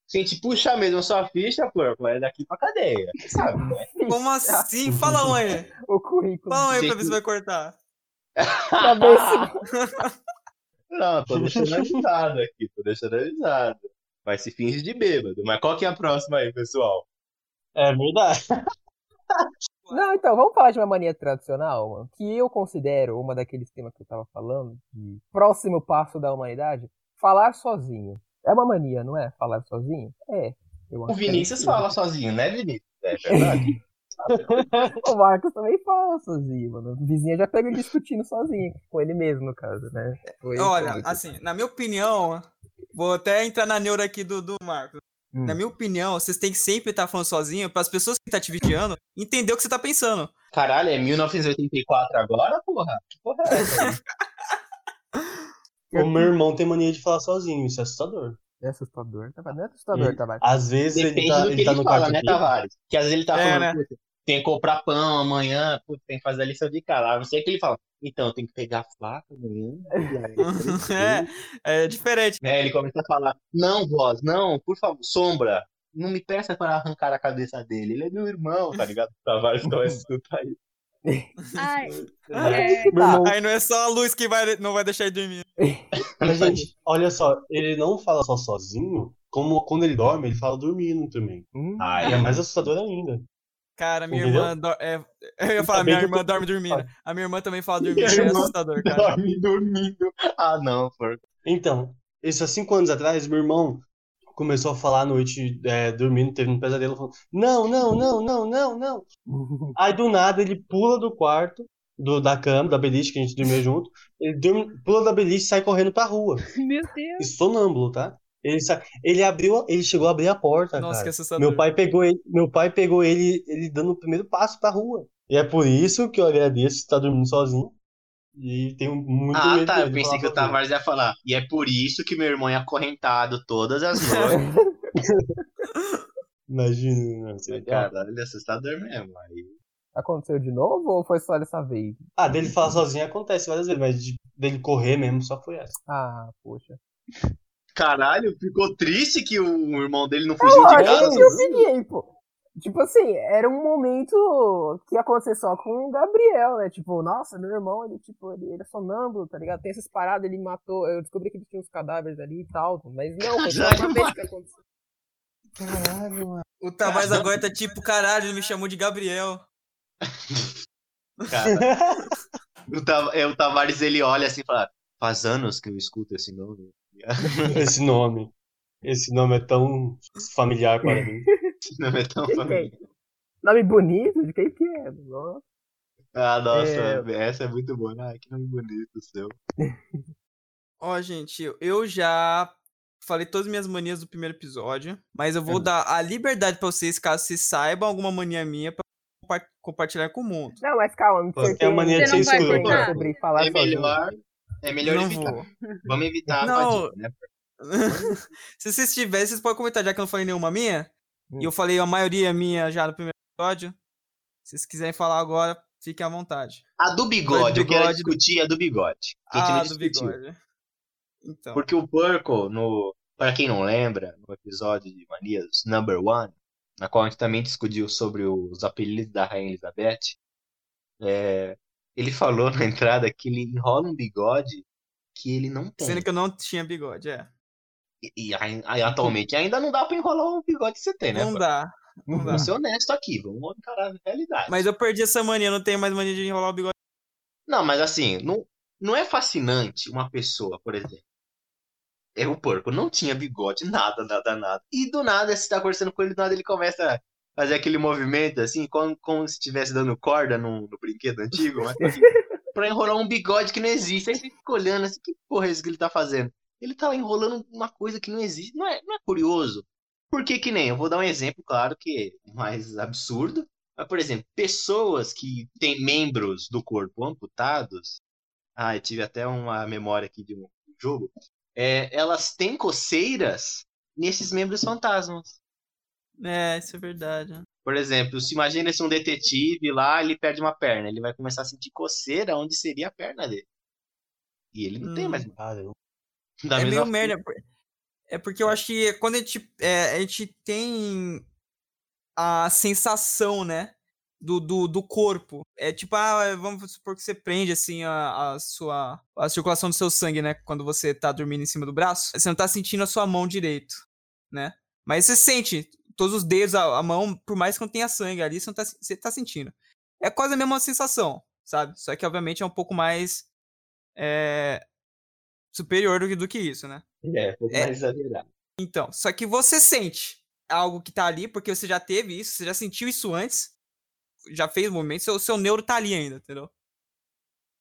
se a gente puxar mesmo a sua ficha, porco, é daqui pra cadeia. Sabe, né? Como assim? Fala um aí. O currículo. Fala um aí pra ver se vai cortar. Se- Não, tô deixando avisado aqui, tô deixando avisado. Vai se finge de bêbado. Mas qual que é a próxima aí, pessoal? É verdade. Não, então, vamos falar de uma mania tradicional, mano, que eu considero uma daqueles temas que eu tava falando, de próximo passo da humanidade, falar sozinho. É uma mania, não é? Falar sozinho? É. Eu O é Vinícius isso. fala sozinho, né, Vinícius? É verdade. O Marcos também fala sozinho, mano. O vizinho já pega ele discutindo sozinho, com ele mesmo, no caso, né? Foi- Olha, foi- assim, na minha opinião, vou até entrar na neura aqui do, do Marcos. Hum. Na minha opinião, vocês têm que sempre estar falando sozinho para as pessoas que tá te vigiando entender o que você tá pensando. Caralho, é 1984 agora, porra? Que porra é essa? O meu irmão tem mania de falar sozinho, isso é assustador. É assustador, tá? Não é assustador, Ele- tá? Vai. Às vezes ele Depende tá, do que ele ele, tá no fala, quarto né. Tavares? Que às vezes ele tá É, falando, né? "Puta, tem que comprar pão amanhã, puta, tem que fazer a lição de casa. Não sei que ele fala. Então, tem que pegar a faca amanhã. É, é diferente. né, ele começa a falar, não, voz, não, por favor, sombra, não me peça para arrancar a cabeça dele. Ele é meu irmão, tá ligado? Tavares não vai escutar isso. Ai, É, irmão, Aí não é só a luz que vai, não vai deixar ele dormir. mas, gente, olha só, ele não fala só sozinho, como quando ele dorme, ele fala dormindo também. Hum. É mais assustador ainda. Cara, minha Entendeu? irmã. do- é, eu ia falar, minha irmã tô- dorme dormindo. A minha irmã também fala Minha dormindo. É irmã assustador, cara. dorme dormindo. Ah, não. Então, isso há cinco anos atrás, meu irmão começou a falar à noite, é, dormindo, teve um pesadelo, falando, não, não, não, não, não, não. Aí do nada ele pula do quarto, do, da cama, da beliche que a gente dormia junto, ele dorme, pula da beliche e sai correndo pra rua. meu Deus. E sonâmbulo, tá? Ele, sa... ele abriu, ele chegou a abrir a porta, Nossa, que cara. assustador. Meu pai pegou ele, meu pai pegou ele, ele dando o primeiro passo pra rua. E é por isso que eu agradeço estar dormindo sozinho. E tenho muito Ah, medo tá. Eu pensei que o. Tavares ia falar. E é por isso que meu irmão é acorrentado todas as noites. Imagina, não, seria legal. Caralho, ele é assustador mesmo. Aí... Aconteceu de novo ou foi só dessa vez? Ah, dele falar sozinho acontece várias vezes, mas de- dele correr mesmo só foi essa. Ah, poxa. Caralho, ficou triste que o irmão dele não fugiu Eu de casa. eu fiquei, pô. Tipo assim, era um momento que ia acontecer só com o Gabriel, né? Tipo, nossa, meu irmão, ele, tipo, ele, ele é sonâmbulo, tá ligado? Tem essas paradas, ele matou. Eu descobri que ele tinha uns cadáveres ali e tal. Mas não, foi só uma vez que aconteceu. Caralho, mano. O Tavares agora tá tipo, caralho, ele me chamou de Gabriel. Cara, o, Tav- é, o Tavares ele olha assim e fala: Faz anos que eu escuto esse nome. Esse nome. Esse nome é tão familiar para mim. Esse nome é tão Quem que é? familiar. Nome bonito? De quem que é? Nossa. Ah, nossa, É. essa é muito boa. Ah, que nome bonito seu. Ó, gente, eu- já falei todas as minhas manias do primeiro episódio, mas eu vou Uhum. dar a liberdade pra vocês, caso vocês saibam alguma mania minha, pra compa- compartilhar com o mundo. Não, mas calma, me Pô, tem a mania de ser escuta escroto. sobre falar É sozinho. melhor, é melhor Não evitar. vou. Vamos evitar Não. a fadiga, né? Se vocês tiverem, vocês podem comentar, já que eu não falei nenhuma minha. Hum. E eu falei a maioria minha já no primeiro episódio. Se vocês quiserem falar agora, fiquem à vontade. A do bigode, eu quero bigode. discutir a do bigode. A não Ah, do discutiu. bigode. Então. Porque o Porco, no, para quem não lembra, no episódio de Manias Number One, na qual a gente também discutiu sobre os apelidos da Rainha Elizabeth, é, ele falou na entrada que ele enrola um bigode que ele não tem. Sendo que eu não tinha bigode, é. E, e atualmente ainda não dá pra enrolar um bigode que você tem, né? Não dá. Não dá. Vamos ser honesto aqui, vamos encarar a realidade. Mas eu perdi essa mania, não tenho mais mania de enrolar o bigode. Não, mas assim, não, não é fascinante uma pessoa, por exemplo, É o porco não tinha bigode, nada, nada, nada. E do nada, você tá conversando com ele, do nada ele começa a fazer aquele movimento assim, como, como se estivesse dando corda no, no brinquedo antigo, mas assim, pra enrolar um bigode que não existe. Aí você fica olhando assim, que porra é isso que ele tá fazendo? Ele tá enrolando uma coisa que não existe. Não é, não é curioso? Por que nem? Eu vou dar um exemplo, claro, que é mais absurdo. Mas, por exemplo, pessoas que têm membros do corpo amputados. Ah, eu tive até uma memória aqui de um jogo. É, elas têm coceiras nesses membros fantasmas. É, isso é verdade. né? Por exemplo, se imagina se um detetive lá, ele perde uma perna, ele vai começar a sentir coceira onde seria a perna dele. E ele não tem Hum. mais. Caramba. Da é meio merda. É porque eu acho que quando a gente, é, a gente tem a sensação, né? Do, do, do corpo. É tipo, ah, vamos supor que você prende assim a, a sua a circulação do seu sangue, né? Quando você tá dormindo em cima do braço, você não tá sentindo a sua mão direito, né? Mas você sente todos os dedos, a, a mão, por mais que não tenha sangue ali, você, não tá, você tá sentindo. É quase a mesma sensação, sabe? Só que obviamente é um pouco mais é, superior do que, do que isso, né? É, um pouco É. mais exagerado. Então, só que você sente algo que tá ali, porque você já teve isso, você já sentiu isso antes, já fez o movimento, seu, seu neuro tá ali ainda, entendeu?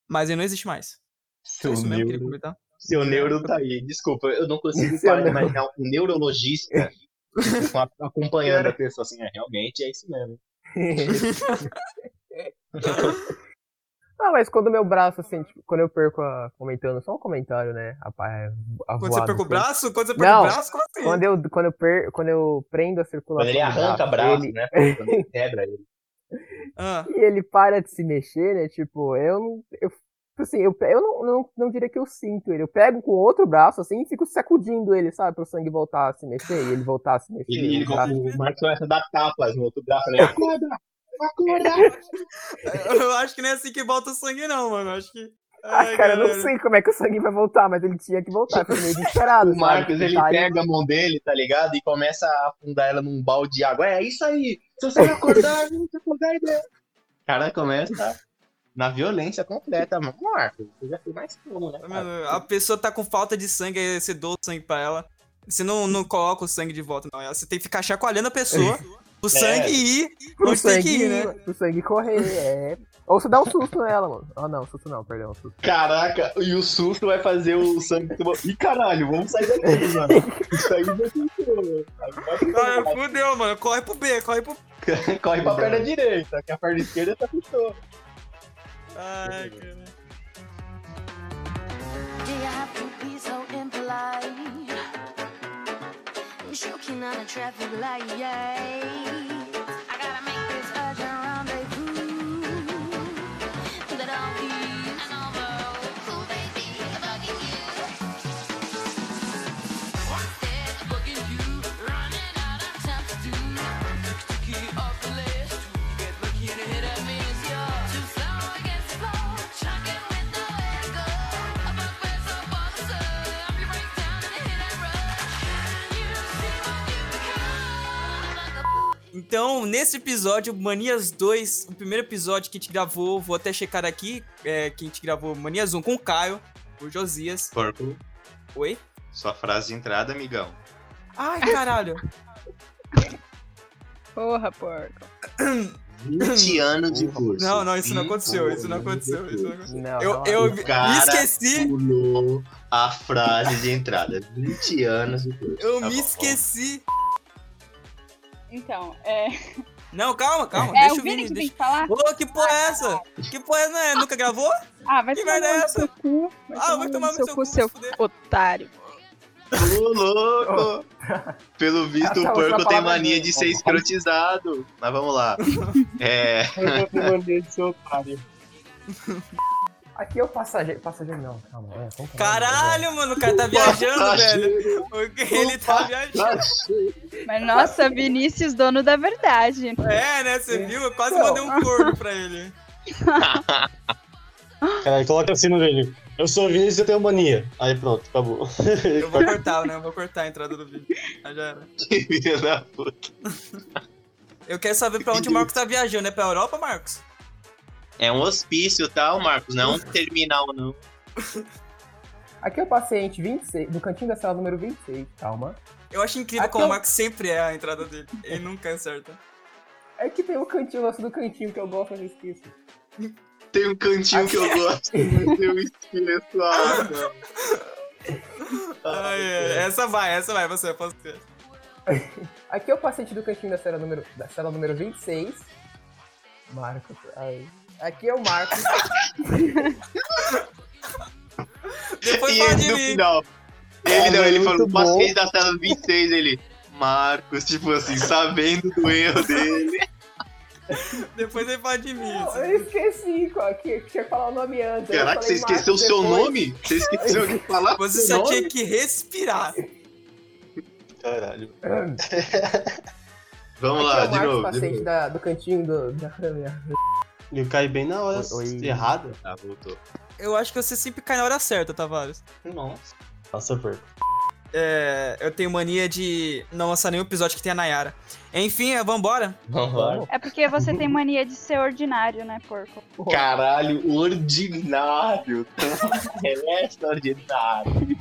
Mas ele não existe mais. Seu isso mesmo que eu queria neuro, comentar. seu neuro tá aí. Desculpa, eu não consigo Seu parar de imaginar um neurologista acompanhando a pessoa assim. É, realmente é isso mesmo. Não, mas quando meu braço, assim, tipo, quando eu perco a. Comentando, só um comentário, né? A, a, a Quando você voada, pega o assim. braço, quando você pega Não, o braço, como assim? Quando eu, quando, eu per, quando eu prendo a circulação. Quando ele arranca braço, ele- né? Quando ele quebra ele. Ah, e ele para de se mexer, né? Tipo, eu não. Eu, tipo assim, eu, eu não, não, não diria que eu sinto ele. Eu pego com o outro braço, assim, e fico sacudindo ele, sabe? Pro sangue voltar a se mexer e ele voltar a se mexer. Ele, ele, o braço- o Marcos começa a dar tapas no outro braço, né? Acorda! Acorda! eu acho que não é assim que volta o sangue, não, mano. Eu acho que. Ah, Ai, cara, eu não sei como é que o sangue vai voltar, mas ele tinha que voltar. Foi meio desesperado. O Marcos, sabe? ele Tá aí- pega a mão dele, tá ligado? E começa a afundar ela num balde de água. É isso aí! Se você não acordar, se você acordar, ideia. O cara começa na violência completa, mano. Marcos, você já foi mais como, né? cara? A pessoa tá com falta de sangue, aí você doa o sangue pra ela. Você não, não coloca o sangue de volta, não. Você tem que ficar chacoalhando a pessoa, o sangue ir pro onde tem sangue, ir, né? pro sangue correr, é. Ou você dá um susto nela, mano. Ah, não, susto não, perdão, susto. Caraca, e o susto vai fazer o sangue. tomar- Ih, caralho, vamos sair daqui, mano. Isso aí já funcionou. Ah, fudeu, mano. Corre pro B, corre pro. Corre pra perna direita, que a perna esquerda tá fechou. Ai, cara. Do you have to be so impolite? Choking on a traffic light. Então, nesse episódio, Manias 2, o primeiro episódio que a gente gravou, vou até checar aqui, é, que a gente gravou Manias 1 com o Caio, o Josias. Porco, Oi? sua frase de entrada, amigão. Ai, caralho. Porra, porco. 20 anos de curso. Não, não, isso não 20 aconteceu, isso não aconteceu, isso não aconteceu. Não, Eu, eu O me esqueci, Pulou a frase de entrada. 20 anos de curso. eu Tá me bom, esqueci. Então, é. Não, calma, calma, É deixa o o Vini Vini, que tem deixa... que falar? Ô, que porra é essa? Que porra é essa? É, Nunca gravou? Ah, vai Que tomar merda é no essa? seu cu. Vai Ah, vai tomar no seu seu cu, seu otário. Ô, louco! Pelo visto, Essa o porco tem mania é de ser escrotizado. Mas vamos lá. É. Aqui é o passageiro. Passageiro não, calma. É, é? Caralho, mano, o cara tá viajando, velho. Ele tá viajando. Mas nossa, Vinícius, dono da verdade. É, né? Você viu? Eu quase mandei um corno pra ele. Caralho, coloca assim no vídeo. Eu sou Vinícius e eu tenho mania. Aí pronto, acabou. Eu vou cortar, né? Eu vou cortar a entrada do vídeo. Ah, já era. Que filha da puta. Eu quero saber pra onde o Marcos tá viajando. É pra Europa, Marcos? É um hospício, tá, Marcos? Não é um terminal, não. Aqui é o paciente 26, do cantinho da sala número 26, calma. Eu acho incrível Aqui como eu- o Marcos sempre é a entrada dele. Ele nunca acerta. É que tem o cantinho, o lance do cantinho que eu gosto, mas eu esqueço. Tem um cantinho que eu gosto, mas eu esqueço. Ah, ai, essa vai, essa vai, você, posso ter. Aqui é o paciente do cantinho da sala número, da sala número 26. Marcos. ai. Aqui é o Marcos. Depois E ele no mim. final. Ele Ah, não, ele falou, paciente da tela 26, ele. Marcos, tipo assim, sabendo do erro dele. Depois ele fala de mim. Não, eu esqueci qual que tinha que falar o nome antes. Caraca, você esqueceu o seu depois. nome? Você esqueceu de falar Você seu só nome? tinha que respirar. Caralho. Vamos Aqui lá, é o de Marcos, novo. De paciente novo. da, do cantinho do, da câmera. Eu caí bem na hora Oi. errada. Ah, voltou. Eu acho que você sempre cai na hora certa, Tavares. Nossa. Nossa, perco. É, eu tenho mania de não lançar nenhum episódio que tenha Nayara. Enfim, é, vambora. Vamos É porque você tem mania de ser ordinário, né, porco? Caralho, ordinário. É extraordinário.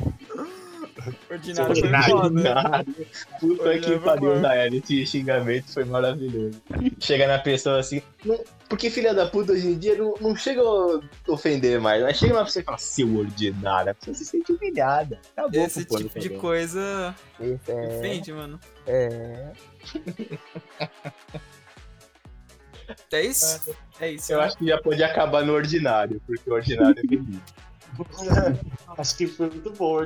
Ordinário foi foda. Ordinário. Puta Ordinário que pariu. Nair. Esse xingamento foi maravilhoso. Chega na pessoa assim. não- porque filha da puta hoje em dia não, não chega a ofender mais, mas chega uma pessoa e fala, seu ordinário, a pessoa se sente humilhada. Acabou Esse com o tipo de coisa Esse é, ofende, mano. é. É isso? É isso. Eu né? acho que já pode acabar no ordinário, porque o ordinário é bonito. Acho que foi muito bom.